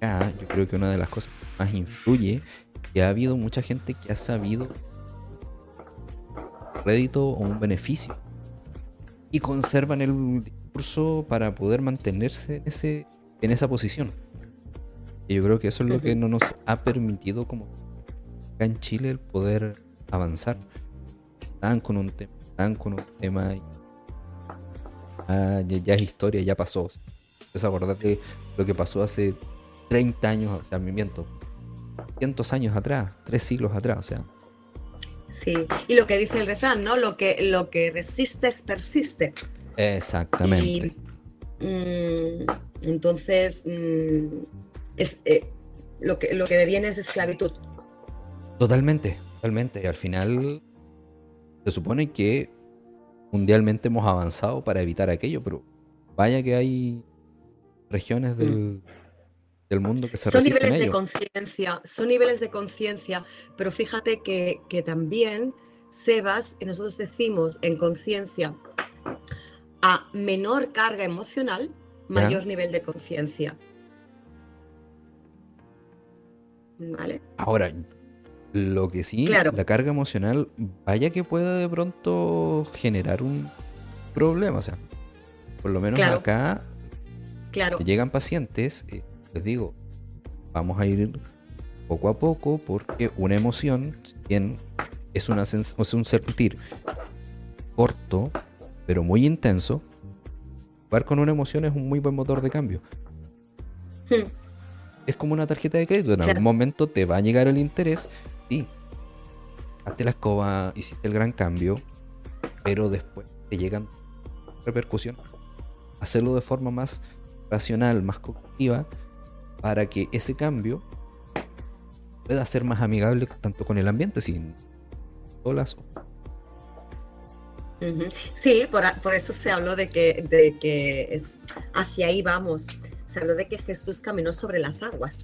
yo creo que una de las cosas que más influye, que ha habido mucha gente que ha sabido rédito o un beneficio y conservan el discurso para poder mantenerse en, ese, en esa posición. Y yo creo que eso es lo que no nos ha permitido como acá en Chile el poder avanzar. Están con un tema, están con un tema ah, ya, es historia, ya pasó. Es acordar de lo que pasó hace 30 años, o sea, me miento, cientos años atrás, tres siglos atrás, o sea. Sí, y lo que dice el refrán, ¿no? Lo que, lo que resistes persiste. Exactamente. Mm, entonces, mm, es, eh, lo, que, lo que deviene es esclavitud. Totalmente, totalmente. Y al final se supone que mundialmente hemos avanzado para evitar aquello, pero vaya que hay regiones del, mm. Del mundo que se Son niveles de conciencia, son niveles de conciencia, pero fíjate que, que también, Sebas, y nosotros decimos en conciencia, a menor carga emocional, mayor nivel de conciencia. ¿Vale? Ahora, lo que sí, la carga emocional, vaya que pueda de pronto generar un problema. O sea, por lo menos acá claro. llegan pacientes, eh, les digo, vamos a ir poco a poco porque una emoción bien, es, una es un sentir corto, pero muy intenso. Jugar con una emoción es un muy buen motor de cambio. Hmm. Es como una tarjeta de crédito. En algún momento te va a llegar el interés sí, hazte la escoba, hiciste el gran cambio, pero después te llegan repercusiones. Hacerlo de forma más racional, más cognitiva, para que ese cambio pueda ser más amigable tanto con el ambiente, sin solas. Sí, por, por, eso se habló de que, de que es, hacia ahí vamos. Se habló de que Jesús caminó sobre las aguas.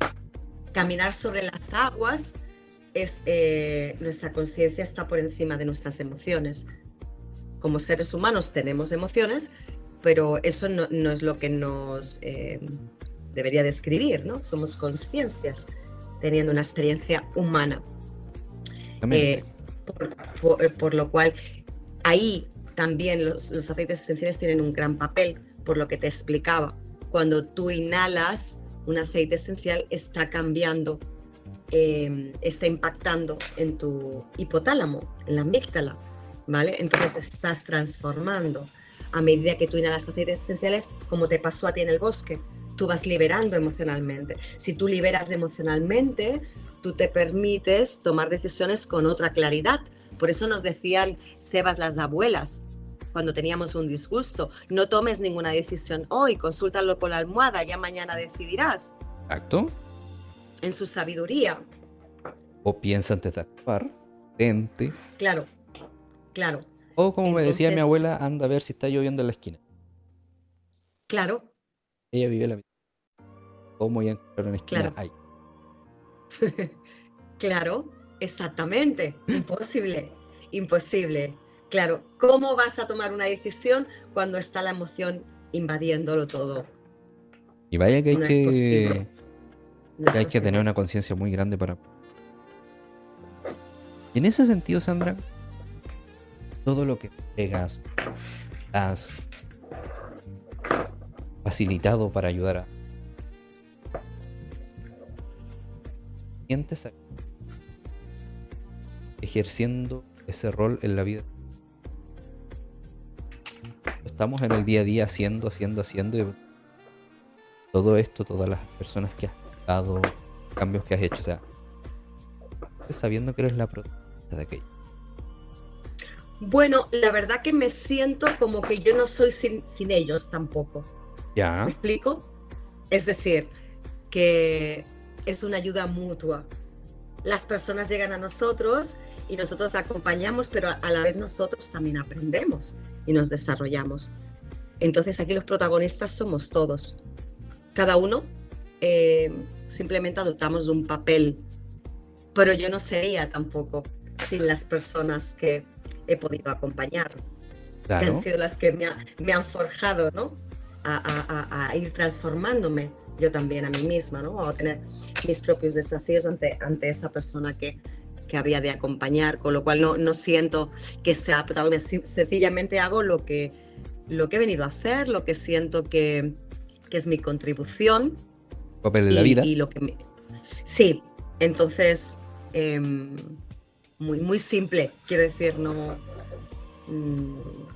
Caminar sobre las aguas es eh, nuestra conciencia está por encima de nuestras emociones. Como seres humanos tenemos emociones, pero eso no, es lo que nos eh, debería describir, ¿no? Somos conciencias teniendo una experiencia humana. Eh, por, lo cual, ahí también los, los aceites esenciales tienen un gran papel, por lo que te explicaba. Cuando tú inhalas un aceite esencial, está cambiando Em, está impactando en tu hipotálamo, en la amígdala, ¿vale? Entonces estás transformando. A medida que tú inhalas aceites esenciales, como te pasó a ti en el bosque, tú vas liberando emocionalmente. Si tú liberas emocionalmente, tú te permites tomar decisiones con otra claridad. Por eso nos decían Sebas las abuelas, cuando teníamos un disgusto, no tomes ninguna decisión hoy, consúltalo con la almohada, ya mañana decidirás. Exacto en su sabiduría. O piensa antes de actuar, tente. Claro, claro. O como me decía mi abuela, anda a ver si está lloviendo en la esquina. Claro. Ella vive la ¿Cómo ya en la esquina? Claro. claro, exactamente. Imposible. Imposible. Claro, ¿cómo vas a tomar una decisión cuando está la emoción invadiéndolo todo? Y vaya que hay que hay que tener una conciencia muy grande para... Y en ese sentido, Sandra, todo lo que pegas, has facilitado para ayudar a... Sientes ejerciendo ese rol en la vida. Estamos en el día a día haciendo, haciendo, haciendo. Y todo esto, todas las personas que has cambios que has hecho? O sea, sabiendo que eres la protagonista de aquello. Bueno, la verdad que me siento como que yo no soy sin, ellos tampoco. ¿Ya? ¿Me explico? Es decir, que es una ayuda mutua. Las personas llegan a nosotros y nosotros acompañamos, pero a la vez nosotros también aprendemos y nos desarrollamos. Entonces aquí los protagonistas somos todos. Cada uno eh, simplemente adoptamos un papel, pero yo no sería tampoco sin las personas que he podido acompañar, que han sido las que me, han forjado, ¿no? A, ir transformándome yo también a mí misma, ¿no? A tener mis propios desafíos ante, ante esa persona que, que había de acompañar, con lo cual no, no siento que sea protagonista, sencillamente hago lo que, lo que he venido a hacer, lo que siento que, que es mi contribución. Papel de la vida. Y lo que Sí, entonces, em, muy, muy simple, quiero decir, no... Mm,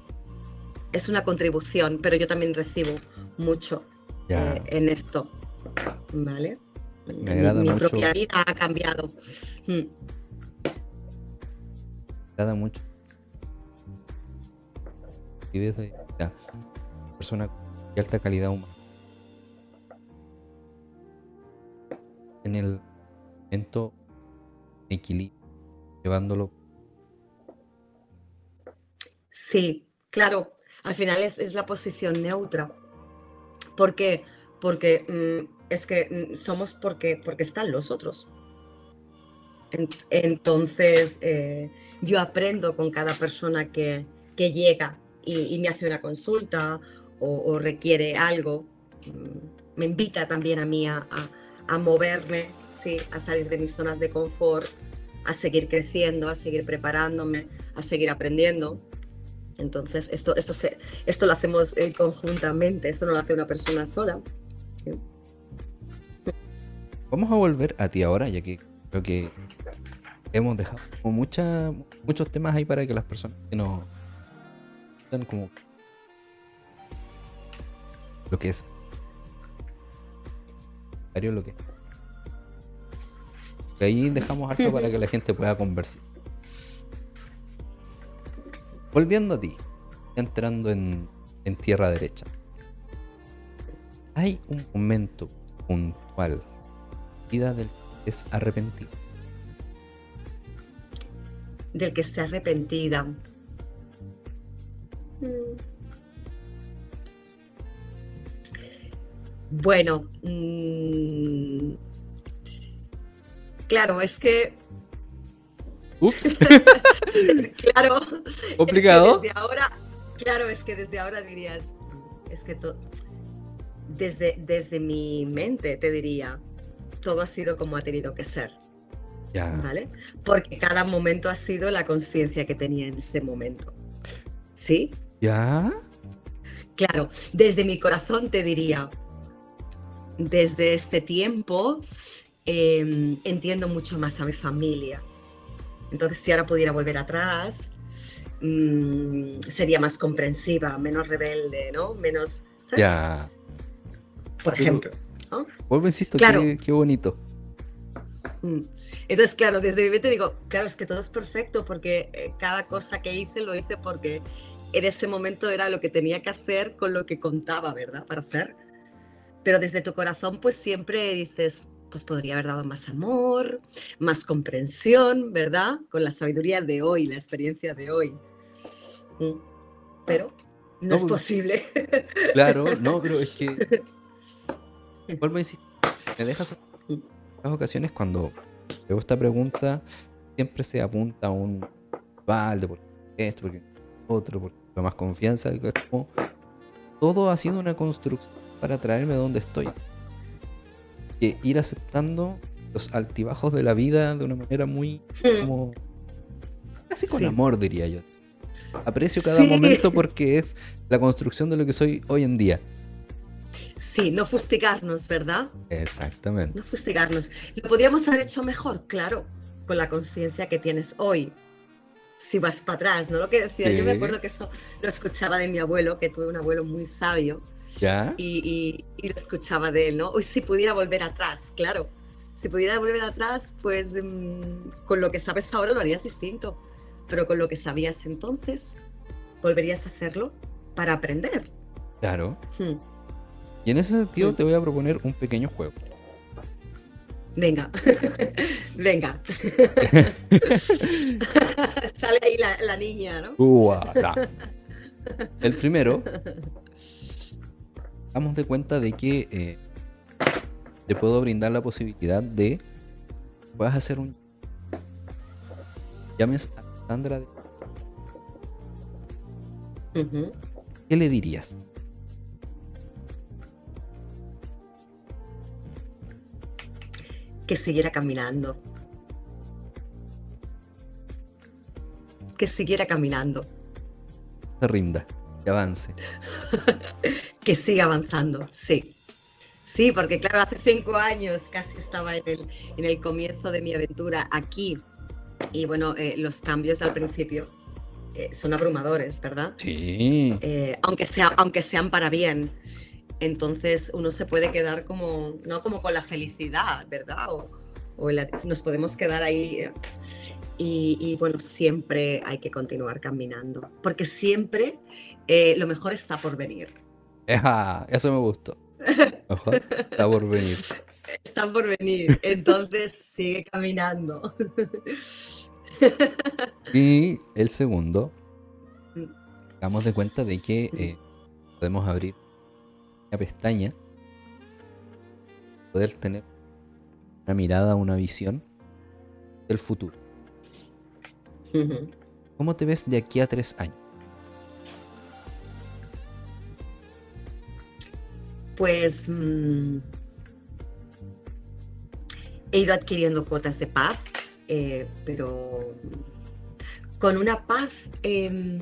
es una contribución, pero yo también recibo mucho eh, en esto, ¿vale? Me agrada mi, propia vida ha cambiado. Mm mucho. Y desde ya, persona de alta calidad humana. En el momento equilibrio, llevándolo. Sí, claro. Al final es, es la posición neutra. ¿Por qué? Porque mm, es que mm, somos porque, porque están los otros. Entonces, eh, yo aprendo con cada persona que, llega y, me hace una consulta o, requiere algo. Mm, me invita también a mí a, moverme, ¿sí? a salir de mis zonas de confort, a seguir creciendo, a seguir preparándome, a seguir aprendiendo. Entonces, esto, esto, se, esto lo hacemos eh, conjuntamente, esto no lo hace una persona sola. Vamos a volver a ti ahora, ya que creo que hemos dejado como muchos temas ahí para que las personas que nos están como lo que es lo que ahí dejamos algo para que la gente pueda conversar volviendo a ti entrando en, tierra derecha hay un momento puntual vida del es arrepentido del que esté arrepentida. Mm. Bueno, mm, claro, es que... Ups. claro. Complicado. desde ahora, claro, es que desde ahora dirías, es que desde, desde mi mente te diría, todo ha sido como ha tenido que ser. ¿Vale? Porque cada momento ha sido la conciencia que tenía en ese momento. ¿Sí? ¿Ya? Claro, desde mi corazón te diría, desde este tiempo em, entiendo mucho más a mi familia. Entonces, si ahora pudiera volver atrás, mm, sería más comprensiva, menos rebelde, ¿no? Menos. Ya. Por ejemplo. Vuelvo, insisto, claro. qué, bonito. Mm. Entonces, claro, desde mi mente digo, claro, es que todo es perfecto porque eh, cada cosa que hice lo hice porque en ese momento era lo que tenía que hacer con lo que contaba, ¿verdad? Para hacer. Pero desde tu corazón, pues siempre dices, pues podría haber dado más amor, más comprensión, ¿verdad? Con la sabiduría de hoy, la experiencia de hoy. Mm. Pero no, es pues, posible. Claro, no, pero es que. Vuelvo a decir, me dejas las ocasiones cuando Luego esta pregunta siempre se apunta a un balde, porque esto, porque otro, porque más confianza. todo ha sido una construcción para traerme a donde estoy. Que ir aceptando los altibajos de la vida de una manera muy hmm. como casi con amor diría yo. Aprecio cada momento porque es la construcción de lo que soy hoy en día. Sí, no fustigarnos, ¿verdad? Exactamente. No fustigarnos. Lo podríamos haber hecho mejor, claro, con la conciencia que tienes hoy. Si vas para atrás, ¿no? Lo que decía, yo me acuerdo que eso lo escuchaba de mi abuelo, que tuve un abuelo muy sabio. ¿Ya? Y, lo escuchaba de él, ¿no? Hoy si pudiera volver atrás, claro. Si pudiera volver atrás, pues mm, con lo que sabes ahora lo harías distinto. Pero con lo que sabías entonces, volverías a hacerlo para aprender. Claro. Hmm. Y en ese sentido te voy a proponer un pequeño juego. Venga, venga. Sale ahí la, niña, ¿no? El primero, damos de cuenta de que eh, te puedo brindar la posibilidad de puedas hacer un llames a Sandra, de-. ¿qué le dirías? Que siguiera caminando. Que siguiera caminando. Se rinda, que avance. Que siga avanzando, sí. Sí, porque claro, hace cinco años casi estaba en el, en el comienzo de mi aventura aquí. Y bueno, eh, los cambios al principio eh, son abrumadores, ¿verdad? Sí. Eh, aunque, sea, aunque sean para bien. Entonces uno se puede quedar como, no como con la felicidad, ¿verdad? O, o la- nos podemos quedar ahí. Y, y, bueno, siempre hay que continuar caminando, porque siempre eh, lo mejor está por venir. Ejá, eso me gustó. Ojo, está por venir. Está por venir, entonces sigue caminando. Y el segundo, Mm. damos de cuenta de que eh, podemos abrir una pestaña, poder tener una mirada, una visión del futuro. ¿Cómo te ves de aquí a tres años? Pues mm, he ido adquiriendo cuotas de paz, eh, pero con una paz em,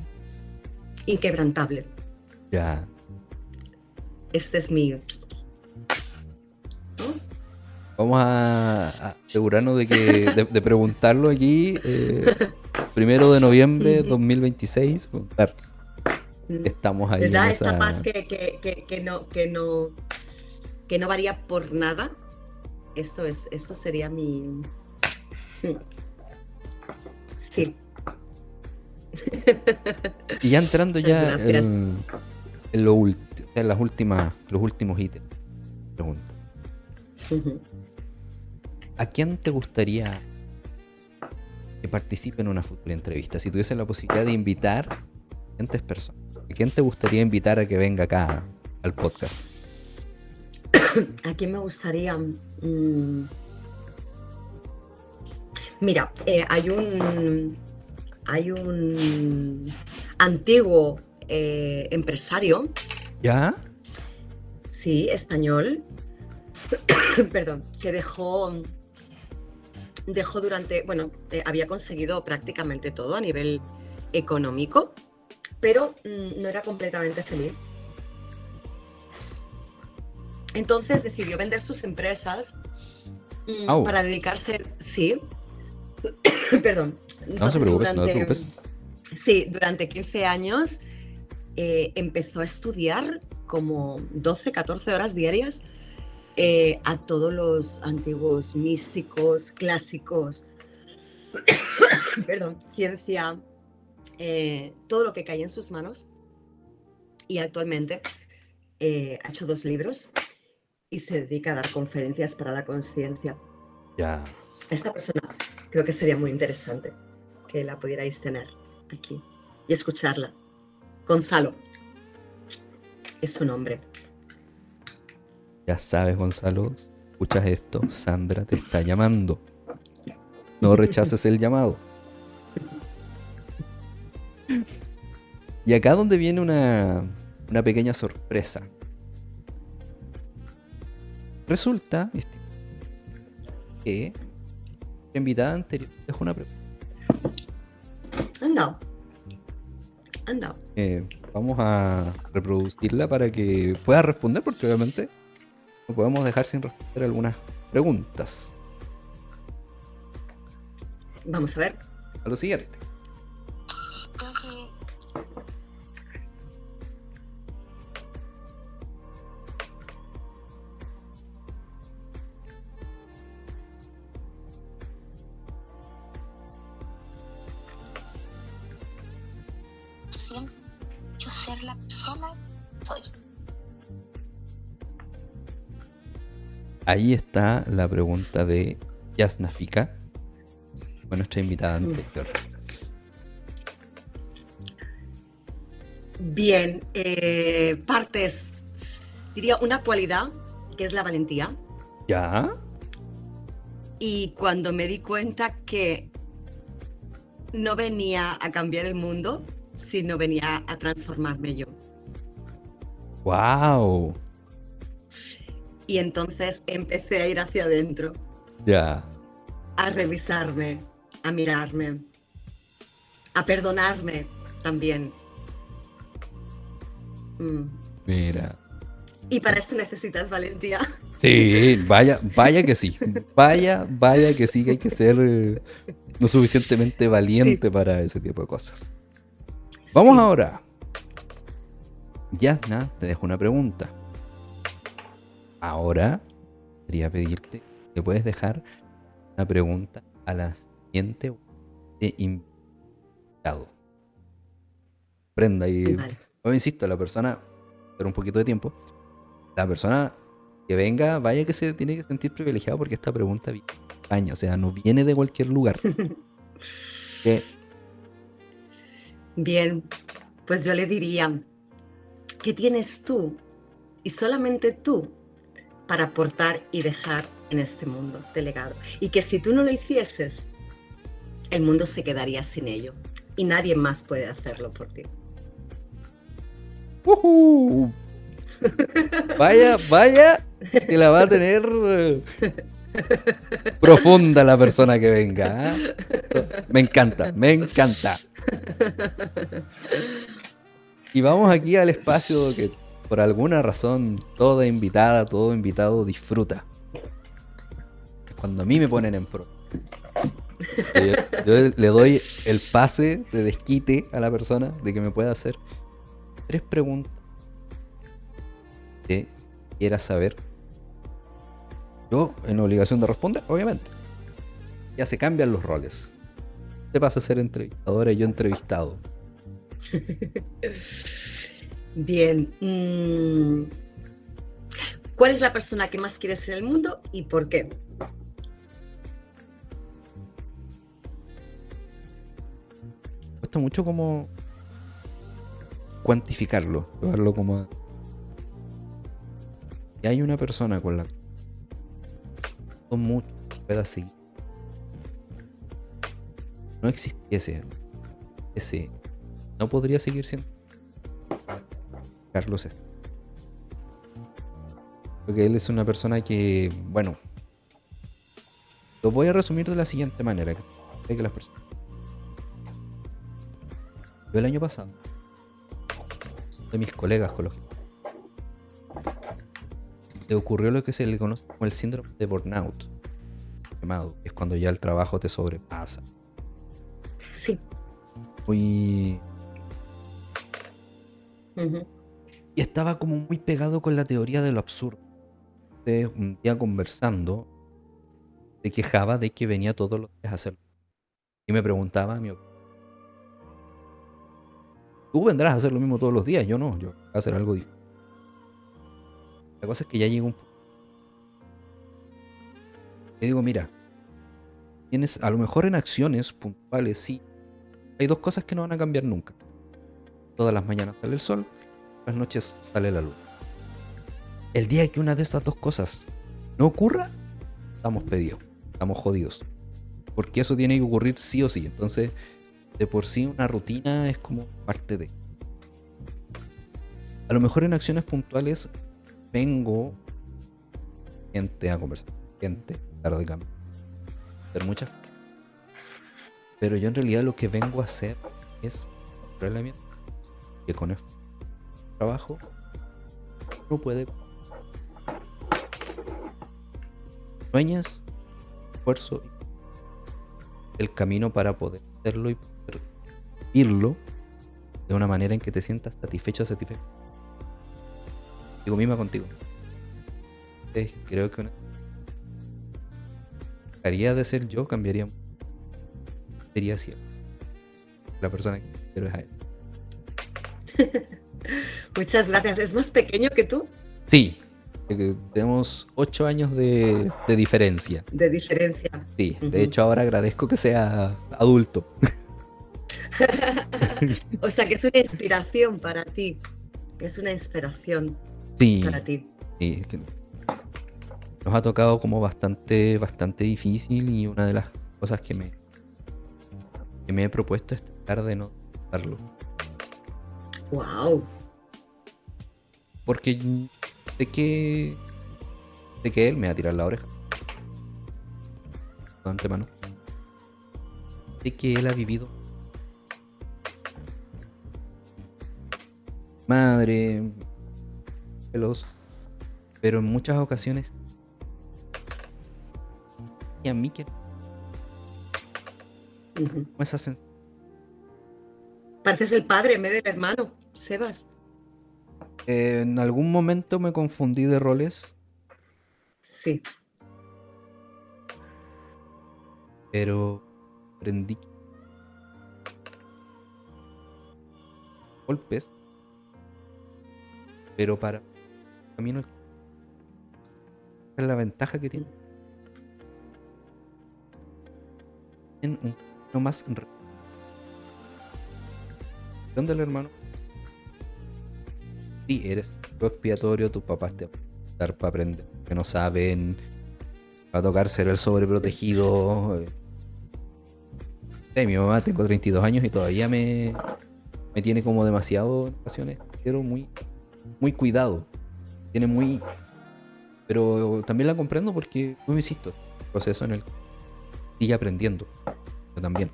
inquebrantable. Ya. Este es mi... Vamos a, asegurarnos de que de, de preguntarlo aquí eh, primero de noviembre de Ujú. 2026. preguntar, Mm, Estamos ahí ¿Verdad? esa... Esta paz que, que- que- no, que, no, que no varía por nada. Esto, es, esto sería mi... Sí. Y ya entrando ya en, en lo en las últimas, los últimos ítems. Pregunta. Ujú. ¿A quién te gustaría que participe en una futura entrevista? Si tuviese la posibilidad de invitar a diferentes personas, ¿a quién te gustaría invitar a que venga acá al podcast? ¿A quién me gustaría? Mm. Mira, eh, hay un hay un antiguo eh, empresario, ¿Ya? sí, español, perdón, que dejó dejó durante, bueno, eh, había conseguido prácticamente todo a nivel económico, pero mm, no era completamente feliz. Entonces decidió vender sus empresas mm, para dedicarse, sí, perdón. No se Entonces, preocupes, no te durante- preocupes. Sí, durante 15 años eh, empezó a estudiar como 12, 14 horas diarias eh, a todos los antiguos místicos, clásicos, perdón, ciencia, eh, todo lo que caía en sus manos. Y actualmente eh, ha hecho dos libros y se dedica a dar conferencias para la conciencia. Ya. Esta persona creo que sería muy interesante que la pudierais tener aquí y escucharla. Gonzalo es su nombre. Ya sabes, Gonzalo, si escuchas esto, Sandra te está llamando. No rechaces el llamado. Y acá donde viene una, una pequeña sorpresa. Resulta este, que la invitada anterior dejó una pregunta. Anda. Anda. Eh, vamos a reproducirla para que pueda responder, porque obviamente no podemos dejar sin responder algunas preguntas. Vamos a ver. A lo siguiente. Ahí está la pregunta de Yasnafika, fue nuestra invitada anterior. Bien, eh, partes. Diría una cualidad que es la valentía. ¿Ya? Y cuando me di cuenta que no venía a cambiar el mundo, sino venía a transformarme yo. ¡Wow! Y entonces empecé a ir hacia adentro, Ya. a revisarme, a mirarme, a perdonarme también. Mm. Mira. Y para esto necesitas valentía. Sí, vaya, vaya que sí. Vaya, vaya que sí, que hay que ser eh, lo suficientemente valiente para ese tipo de cosas. Vamos Sí. ahora. Yasna, te dejo una pregunta. Ahora, quería pedirte que puedes dejar una pregunta a la siguiente de invitado. Prenda y Vale. yo insisto, la persona, pero un poquito de tiempo, la persona que venga, vaya que se tiene que sentir privilegiado porque esta pregunta viene de España, o sea, no viene de cualquier lugar. Bien, pues yo le diría, ¿qué tienes tú y solamente tú para aportar y dejar en este mundo de legado? Y que si tú no lo hicieses, el mundo se quedaría sin ello y nadie más puede hacerlo por ti. Vaya, vaya, que la va a tener eh, profunda la persona que venga. ¿ah? Me encanta, me encanta. Y vamos aquí al espacio que por alguna razón toda invitada, todo invitado disfruta. Cuando a mí me ponen en pro. Yo, le doy el pase de desquite a la persona de que me pueda hacer tres preguntas que quiera saber. Yo en obligación de responder, obviamente. Ya se cambian los roles. Te pasa a ser entrevistadora y yo entrevistado. Bien. mm, ¿Cuál es la persona que más quieres en el mundo y por qué? Cuesta mucho como cuantificarlo, llevarlo como. Y hay una persona con la con mucho pueda seguir. No existiese ese, no podría seguir siendo Carlos es. Porque él es una persona que, bueno, lo voy a resumir de la siguiente manera, que que las personas yo el año pasado, de mis colegas con los que le ocurrió lo que se le conoce como el síndrome de burnout. Llamado, que es cuando ya el trabajo te sobrepasa. Sí. Muy... ujú, Y estaba como muy pegado con la teoría de lo absurdo. Entonces, un día conversando, se quejaba de que venía todos los días a hacerlo. Y me preguntaba mi opinión. Tú vendrás a hacer lo mismo todos los días, yo no, yo voy a hacer algo diferente. La cosa es que ya llegó un punto. Yo digo, mira, tienes, a lo mejor en acciones puntuales, sí. Hay dos cosas que no van a cambiar nunca. Todas las mañanas sale el sol, las noches sale la luz. El día que una de esas dos cosas no ocurra, estamos pedidos, estamos jodidos. Porque eso tiene que ocurrir sí o sí. Entonces, de por sí una rutina es como parte de. A lo mejor en acciones puntuales vengo gente a conversar, gente, claro de cambio, hacer muchas. Pero yo en realidad lo que vengo a hacer es realmente que con el trabajo no puede sueñas, esfuerzo, el camino para poder hacerlo y poder vivirlo de una manera en que te sientas satisfecho satisfecho. Digo misma contigo. Entonces, creo que una... de ser yo, cambiaría. Sería así. La persona que quiero es a él. Muchas gracias. ¿Es más pequeño que tú? Sí, tenemos ocho años de, de diferencia. De diferencia. Sí, de hecho ahora agradezco que sea adulto. O sea que es una inspiración para ti. Es una inspiración Sí, para ti. sí, nos ha tocado como bastante, bastante difícil y una de las cosas que me que me he propuesto es tratar de no darlo. Wow. Porque sé que. Sé que él me va a tirar la oreja. De antemano. Sé que él ha vivido. Madre. Celoso. Pero en muchas ocasiones. Y a mí que. Ujú. como esa sensación. Pareces el padre en vez del hermano, Sebas. Eh, en algún momento me confundí de roles. Sí. pero aprendí golpes pero para camino esa es la ventaja que tiene en un no más ¿Dónde el hermano? Sí, eres expiatorio, tus papás te van a dar para aprender, que no saben, para tocar ser el sobreprotegido. eh. Sí, mi mamá tengo 32 años y todavía me, me tiene como demasiado en ocasiones, pero muy, muy cuidado. Tiene muy. Pero también la comprendo porque, tú me insisto, un proceso en el que sigue aprendiendo. Yo también.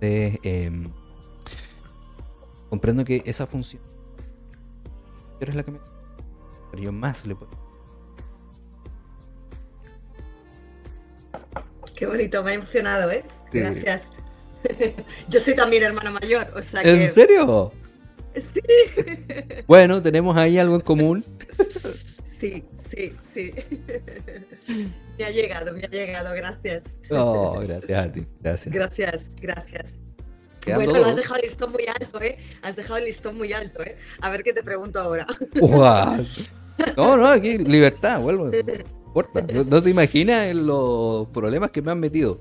Em, comprendo que esa función pero es la que me. Pero yo más le puedo. Qué bonito, me ha emocionado, ¿eh? Sí. Gracias. Yo soy también hermana mayor, o sea que. ¿En serio? Sí, Bueno, tenemos ahí algo en común. sí, sí, sí. Me ha llegado, me ha llegado, gracias. Oh, gracias a ti. Gracias. Gracias, gracias. Quedan Bueno, has dejado el listón muy alto, ¿eh? Has dejado el listón muy alto, ¿eh? A ver qué te pregunto ahora. Guau. No, no, aquí libertad, vuelvo. No. No, se imagina en los problemas que me han metido.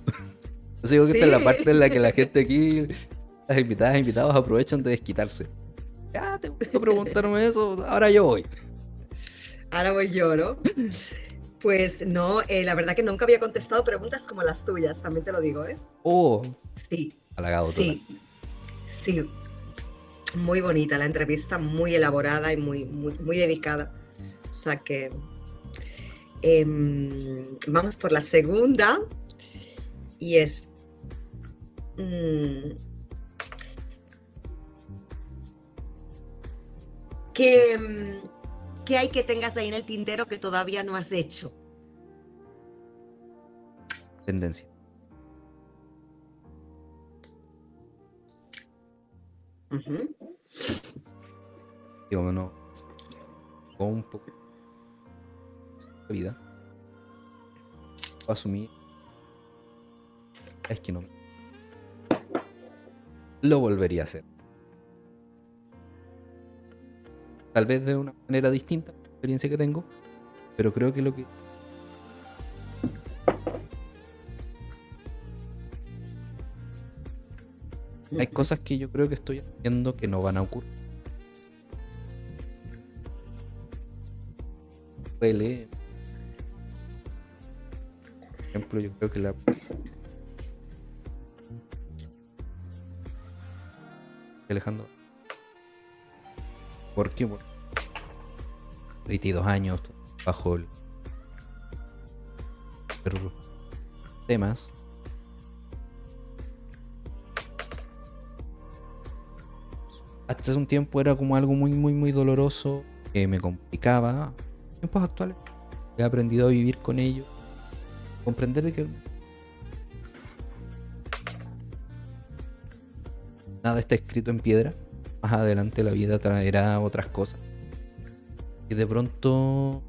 Yo digo que esta es la Sí. parte en la que la gente aquí, las invitadas e invitados aprovechan de desquitarse. Ya, te gusta preguntarme eso, ahora yo voy. Ahora voy yo, ¿no? Pues no, eh, la verdad que nunca había contestado preguntas como las tuyas, también te lo digo, ¿eh? Oh, Sí, halagado total. sí, sí. Muy bonita la entrevista, muy elaborada y muy, muy, muy dedicada. O sea que em, vamos por la segunda y es mm, ¿qué, mm, qué hay que tengas ahí en el tintero que todavía no has hecho? Tendencia. Ujú. Digo, no. Con un poco de vida. Asumí. Es que no. Lo volvería a hacer. Tal vez de una manera distinta, la experiencia que tengo. Pero creo que lo que. Hay cosas que yo creo que estoy haciendo que no van a ocurrir. Duele. Por ejemplo, yo creo que la. Alejandro. ¿Por qué? Por 22 años bajo el. Pero temas. Hasta hace un tiempo era como algo muy, muy, muy doloroso que me complicaba. En tiempos actuales he aprendido a vivir con ello. Comprender de que nada está escrito en piedra. Más adelante la vida traerá otras cosas. Y de pronto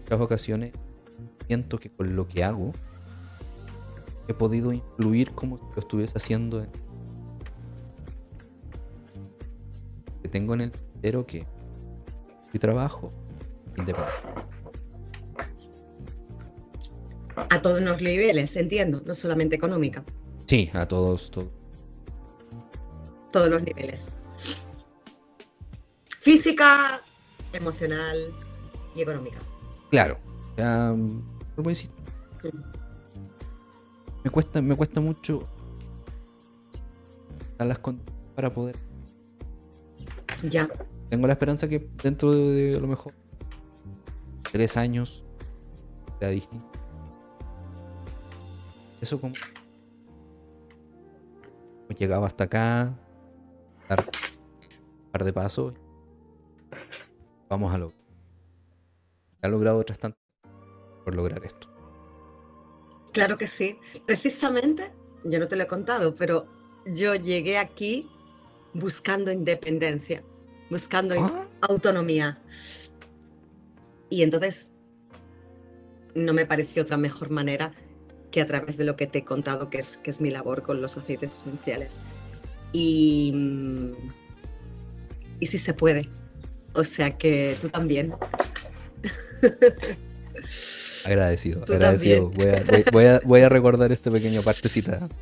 muchas ocasiones siento que con lo que hago he podido influir como si lo estuviese haciendo en... que tengo en el pero que mi trabajo independiente. A todos los niveles, entiendo, no solamente económica, Sí, a todos, todos. todos los niveles. Física, emocional y económica. Claro, sea, vuelvo a decir, me cuesta, me cuesta mucho las condiciones para poder. Ya. Tengo la esperanza que dentro de a lo mejor tres años sea distinto. Eso como llegado hasta acá, dar un par de pasos, vamos a lo ha logrado otras tantas por lograr esto. Claro que sí. Precisamente, yo no te lo he contado, pero yo llegué aquí buscando independencia, buscando Ah. autonomía. Y entonces no me pareció otra mejor manera que a través de lo que te he contado, que es, que es mi labor con los aceites esenciales. Y, y sí se puede. O sea que tú también. Agradecido, Tú agradecido. Voy a, voy- voy a- voy a recordar esta pequeña partecita.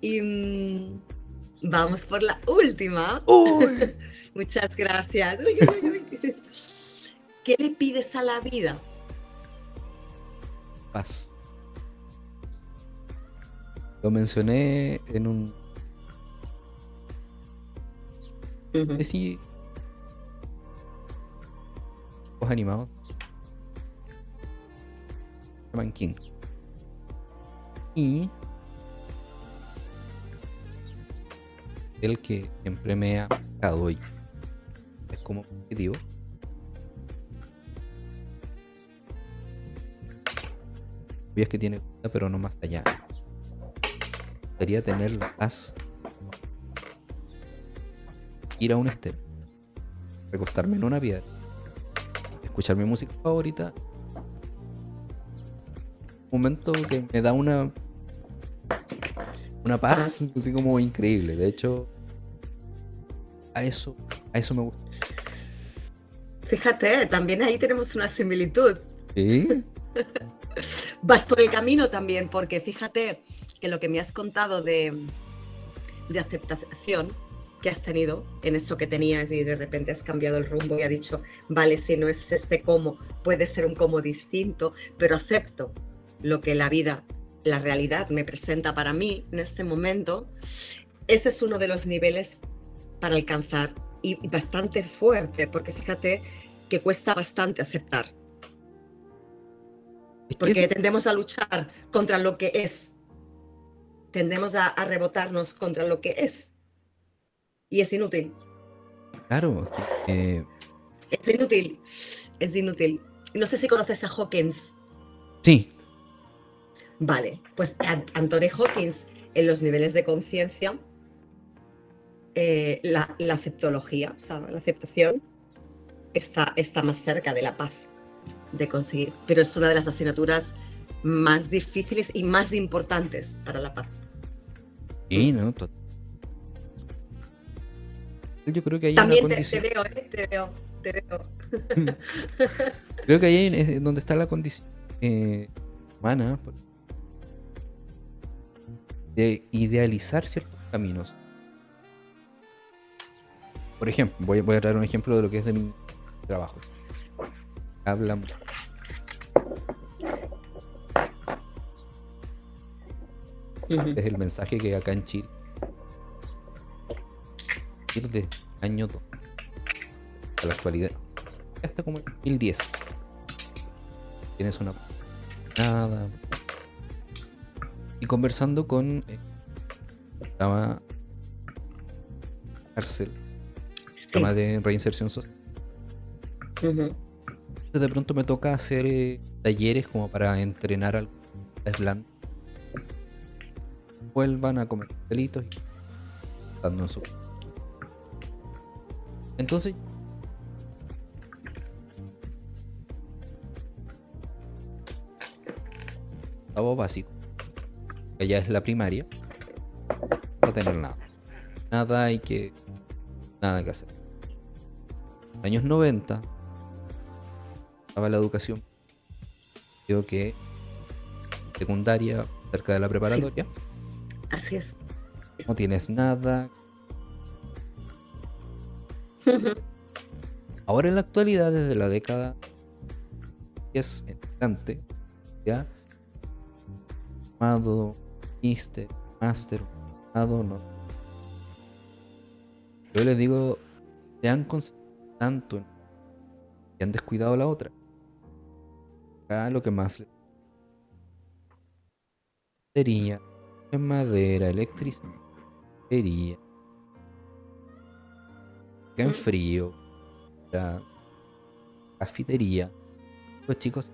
Y mm, vamos por la última. Uy. Muchas gracias. Uy, uy. ¿Qué le pides a la vida? Paz. Lo mencioné en un. Si- Dibujos animados. Y. El que siempre me ha marcado y es como objetivo. es que tiene, pero no más allá. Quería tener la paz. Ir a un estero. Recostarme en una piedra. Escuchar mi música favorita. Momento que me da una. Una paz así como increíble. De hecho. A eso. A eso me gusta. Fíjate, también ahí tenemos una similitud. Sí. Vas por el camino también, porque fíjate que lo que me has contado de, de aceptación que has tenido en eso que tenías y de repente has cambiado el rumbo y has dicho, vale, si no es este cómo, puede ser un cómo distinto, pero acepto lo que la vida, la realidad me presenta para mí en este momento. Ese es uno de los niveles para alcanzar y, y bastante fuerte, porque fíjate que cuesta bastante aceptar. Porque tendemos a luchar contra lo que es. Tendemos a, a rebotarnos contra lo que es. Y es inútil. claro. eh, Es inútil. Es inútil. No sé si conoces a Hawkins. sí. Vale, pues An- Anthony Hawkins, en los niveles de conciencia, eh, la, la aceptología, o sea, la aceptación, está, está más cerca de la paz de conseguir. Pero es una de las asignaturas más difíciles y más importantes para la paz. Sí, no, Yo creo que hay También una te, veo, ¿eh? te veo, te veo. Creo que ahí es donde está la condición eh, humana de idealizar ciertos caminos. Por ejemplo, voy, voy a traer un ejemplo de lo que es de mi trabajo. Habla Ujú. es el mensaje que acá en Chile ir de año 2 a la actualidad hasta como el 2010 tienes una nada y conversando con eh, estaba cárcel Sí. tema de reinserción social. Entonces, de pronto me toca hacer eh, talleres como para entrenar al blanco vuelvan a comer delitos y en su entonces básico ya es la primaria no tener nada. Nada hay que nada que hacer. Años 90 estaba la educación. Creo que secundaria cerca de la preparatoria. Así es. no tienes nada. Ahora en la actualidad desde la década 10 en adelante, ¿ya? Amado, Mister, Master, no. Yo les digo, se han concentrado tanto en que han descuidado la otra. Acá lo que más les en madera, electricidad, acá en Mm. frío, la cafetería. Pues chicos,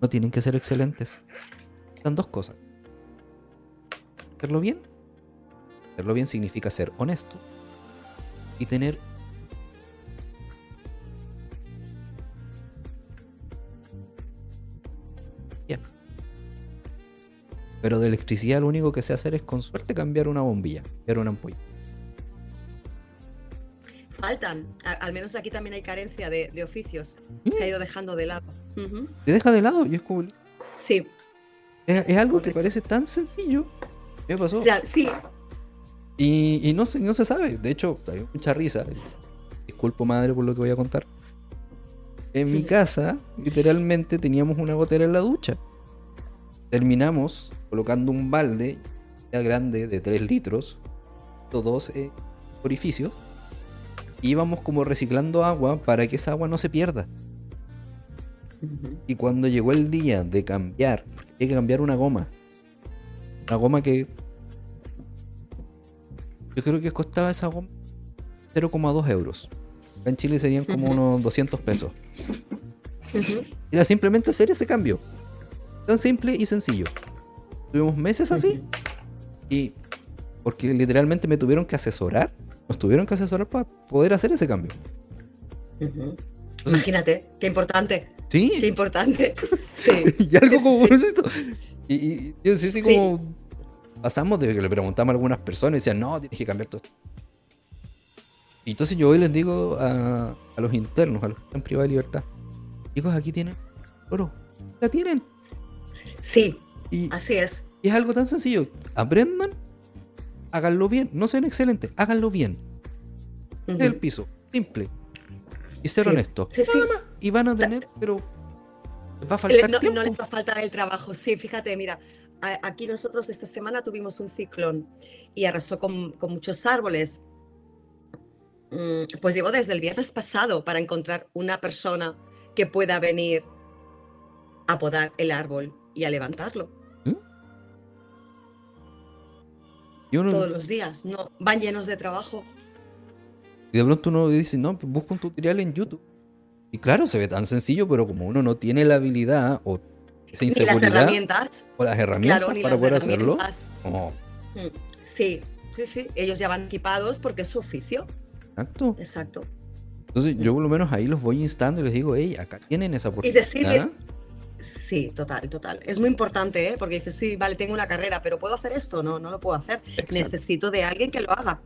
no tienen que ser excelentes. Son dos cosas. Hacerlo bien. Hacerlo bien significa ser honesto y tener bien. Pero de electricidad lo único que sé hacer es con suerte cambiar una bombilla, cambiar una ampolla. Faltan, a- al menos aquí también hay carencia de, de oficios. Se ha ido dejando de lado. Ujú. Te deja de lado y es como. Sí, Es, es algo que parece tan sencillo. ¿Qué pasó? sí, Y, y no, se, no se sabe. De hecho, hay mucha risa. Disculpo, madre, por lo que voy a contar. En mi casa, literalmente teníamos una gotera en la ducha. Terminamos colocando un balde ya grande de 3 litros, dos eh, orificios, y íbamos como reciclando agua para que esa agua no se pierda. Y cuando llegó el día de cambiar, hay que cambiar una goma, una goma que yo creo que costaba esa goma 0,2 euros. En Chile serían como unos 200 pesos. Era simplemente hacer ese cambio. Tan simple y sencillo. Tuvimos meses así y porque literalmente me tuvieron que asesorar, nos tuvieron que asesorar para poder hacer ese cambio. Ujú. Imagínate, qué importante, qué Sí, importante. Sí. y algo como Sí. esto. Y, y, y así, así Sí. como pasamos de que le preguntamos a algunas personas y decían, no, tienes que cambiar todo esto. Y entonces yo hoy les digo a, a los internos, a los que están privados de libertad, chicos, aquí tienen oro, la tienen. Sí, Y, así es. y es algo tan sencillo, aprendan, háganlo bien, no sean excelentes, háganlo bien. Es el piso, simple. Y ser Sí. honestos. Sí, sí. Y van a tener, pero va a faltar no, les va a faltar el trabajo. Sí, fíjate, mira, aquí nosotros esta semana tuvimos un ciclón y arrasó con, con muchos árboles. Mm, Pues llevo desde el viernes pasado para encontrar una persona que pueda venir a podar el árbol y a levantarlo uno- todos los días. No, van llenos de trabajo. Y de pronto uno dice, no, pues busca un tutorial en YouTube. Y claro, se ve tan sencillo, pero como uno no tiene la habilidad o esa Ni las inseguridad herramientas, o las herramientas claro, para las poder hacerlo, herramientas. como, Mm, Sí, sí, sí. Ellos ya van equipados porque es su oficio. exacto. Exacto. Entonces yo por lo menos ahí los voy instando y les digo, hey, acá tienen esa oportunidad. decirle- Sí, total, total. Es muy importante, ¿eh? Porque dices, sí, vale, tengo una carrera, pero ¿puedo hacer esto? No, no lo puedo hacer. Exacto. Necesito de alguien que lo haga.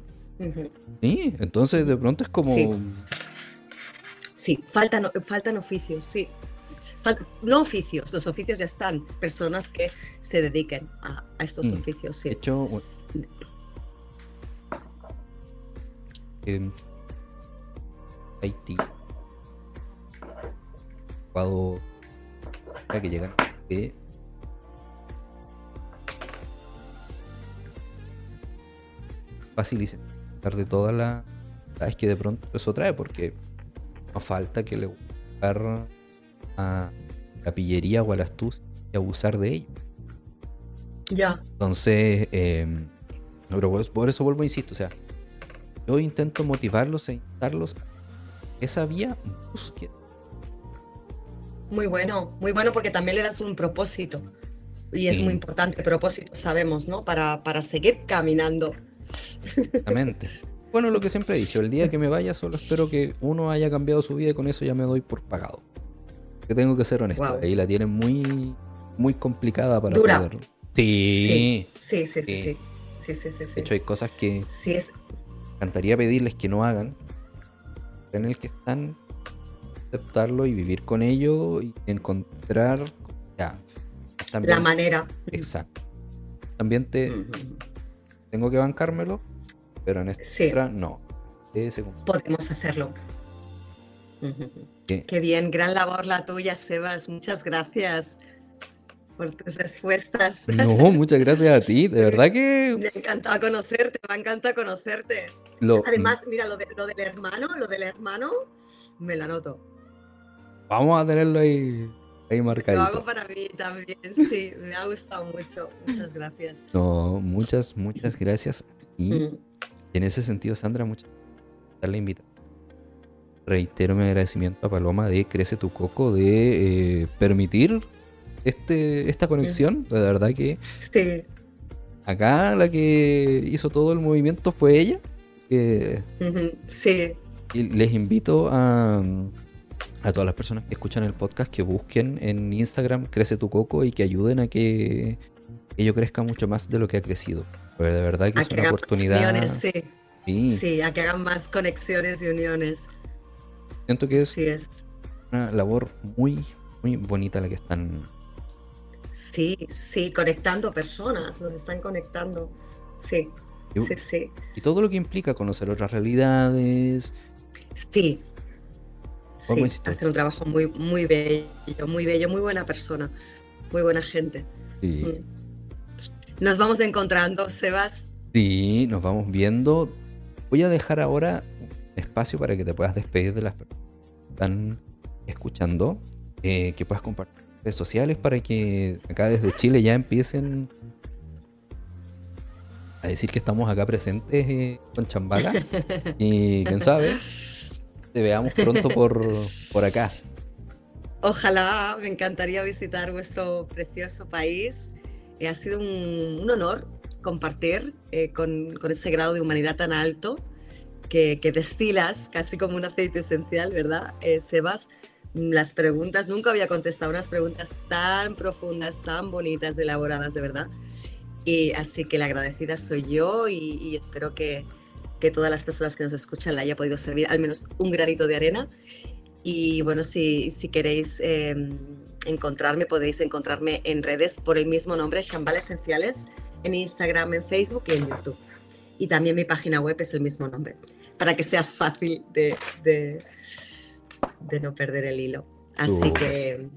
Sí, entonces de pronto es como... Sí. Sí, faltan, faltan oficios, sí. Fal- no oficios, los oficios ya están. Personas que se dediquen a, a estos Mm. oficios, De sí. hecho, bueno, en Haití, cuando ya que llegan, que fácil pesar de toda la es que de pronto eso trae porque no falta que le buscar a la pillería o a la astucia y abusar de ello. Ya. Entonces, eh, pero por eso vuelvo, insisto, o sea, yo intento motivarlos e instarlos a esa vía busquen. Muy bueno, muy bueno porque también le das un propósito. Y es Sí. muy importante, propósito, sabemos, ¿no? Para, para seguir caminando. Exactamente. bueno, lo que siempre he dicho, el día que me vaya solo espero que uno haya cambiado su vida y con eso ya me doy por pagado. Que tengo que ser honesto, Guau. ahí la tienen muy, muy complicada para Dura. poder. Sí. Sí, sí, sí, Sí. sí. Sí, sí, sí, sí. De hecho, hay cosas que Sí, es, me encantaría pedirles que no hagan, en el que están, aceptarlo y vivir con ello y encontrar ya, también, la manera. exacto. También te. Tengo que bancármelo, pero en esta Sí. otra no. Ese Podemos hacerlo. Qué, Qué bien, gran labor la tuya, Sebas. Muchas gracias por tus respuestas. No, muchas gracias a ti. De verdad que. Me encanta conocerte, me encanta conocerte. Además, mira, lo, lo, del hermano, lo del hermano, me la noto. Vamos a tenerlo ahí, ahí marcadito. Lo hago para mí también, sí, me ha gustado mucho. Muchas gracias. No, muchas, muchas gracias. Y mm. en ese sentido, Sandra, muchas gracias la invitación. Reitero mi agradecimiento a Paloma de Crece tu Coco, de eh, permitir este, esta conexión. De verdad que. Sí. Acá la que hizo todo el movimiento fue ella. sí. Y les invito a, a todas las personas que escuchan el podcast que busquen en Instagram Crece tu Coco y que ayuden a que ello crezca mucho más de lo que ha crecido. Pero de verdad que es una oportunidad. Sí. sí. sí. a que hagan más conexiones y uniones. Siento que es, es. una labor muy, muy bonita la que están Sí, sí, conectando personas, nos están conectando. Sí, sí, sí. Y todo lo que implica conocer otras realidades. Sí. Sí, un trabajo muy, muy bello, muy bello, muy buena persona, muy buena gente. Sí. Mm. Nos vamos encontrando, Sebas. Sí, nos vamos viendo. Voy a dejar ahora espacio para que te puedas despedir de las personas que están escuchando, eh, que puedas compartir redes sociales para que acá desde Chile ya empiecen a decir que estamos acá presentes eh, con Chambala. y quién sabe, te veamos pronto por, por acá. Ojalá, me encantaría visitar vuestro precioso país. Eh, ha sido un, honor compartir eh, con, con, ese grado de humanidad tan alto que, que, destilas casi como un aceite esencial, ¿verdad, Sebas? las preguntas, nunca había contestado unas preguntas tan profundas, tan bonitas, elaboradas, de verdad. Y así que la agradecida soy yo y, espero que, que, todas las personas que nos escuchan le haya podido servir al menos un granito de arena. Y bueno, si, si queréis em, encontrarme, podéis encontrarme en redes por el mismo nombre, Shambal Esenciales, en Instagram, en Facebook y en YouTube. Y también mi página web es el mismo nombre, para que sea fácil de, de de no perder el hilo. Así que...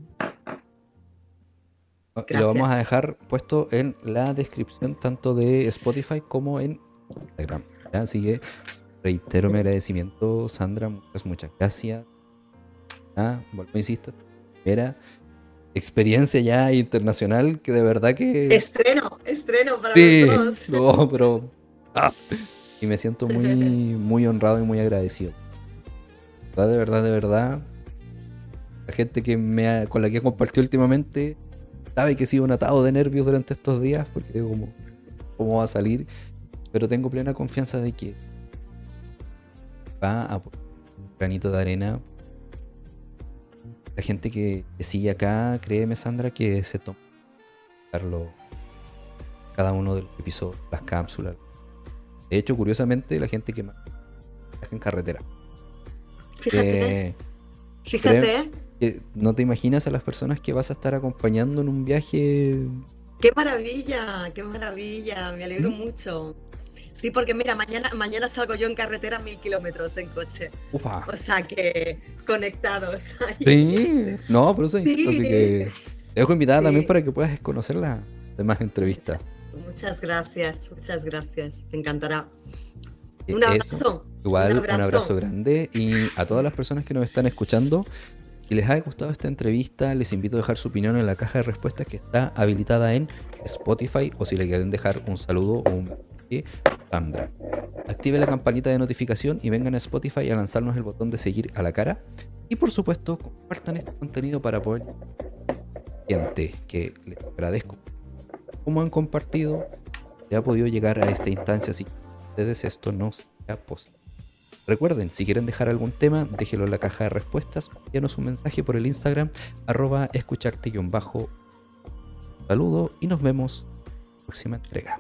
Lo vamos a dejar puesto en la descripción tanto de Spotify como en Instagram. Así que reitero mi agradecimiento, Sandra. Muchas, muchas gracias. Ah, vuelvo, insisto. Era experiencia ya internacional que de verdad que. Estreno, estreno para sí, No, pero. Ah, y me siento muy, muy honrado y muy agradecido de verdad, de verdad, la gente que me con la que he compartido últimamente sabe que he sido un atado de nervios durante estos días porque como, cómo va a salir, pero tengo plena confianza de que va a un granito de arena. La gente que, sigue acá, créeme Sandra, que se toma cada uno de los episodios, las cápsulas. De hecho, curiosamente, la gente que más en carretera. Fíjate. Fíjate. no te imaginas a las personas que vas a estar acompañando en un viaje. ¡Qué maravilla! ¡Qué maravilla! Me alegro ¿Mm? mucho. Sí, porque mira, mañana, mañana salgo yo en carretera mil kilómetros en coche. O sea que conectados. Sí, no, por eso insisto, así que te dejo invitada también para que puedas conocer las demás entrevistas. Muchas gracias, muchas gracias. Me encantará. Un abrazo. Igual, un abrazo. grande. Y a todas las personas que nos están escuchando, si les ha gustado esta entrevista, les invito a dejar su opinión en la caja de respuestas que está habilitada en Spotify o si le quieren dejar un saludo o un mensaje, Sandra. Active la campanita de notificación y vengan a Spotify a lanzarnos el botón de seguir a la cara. Y por supuesto, compartan este contenido para poder gente que les agradezco como han compartido, se ha podido llegar a esta instancia así ustedes esto no sea posible. Recuerden, si quieren dejar algún tema, déjelo en la caja de respuestas envíanos un mensaje por el Instagram, arroba escucharte-bajo. Saludo y nos vemos en la próxima entrega.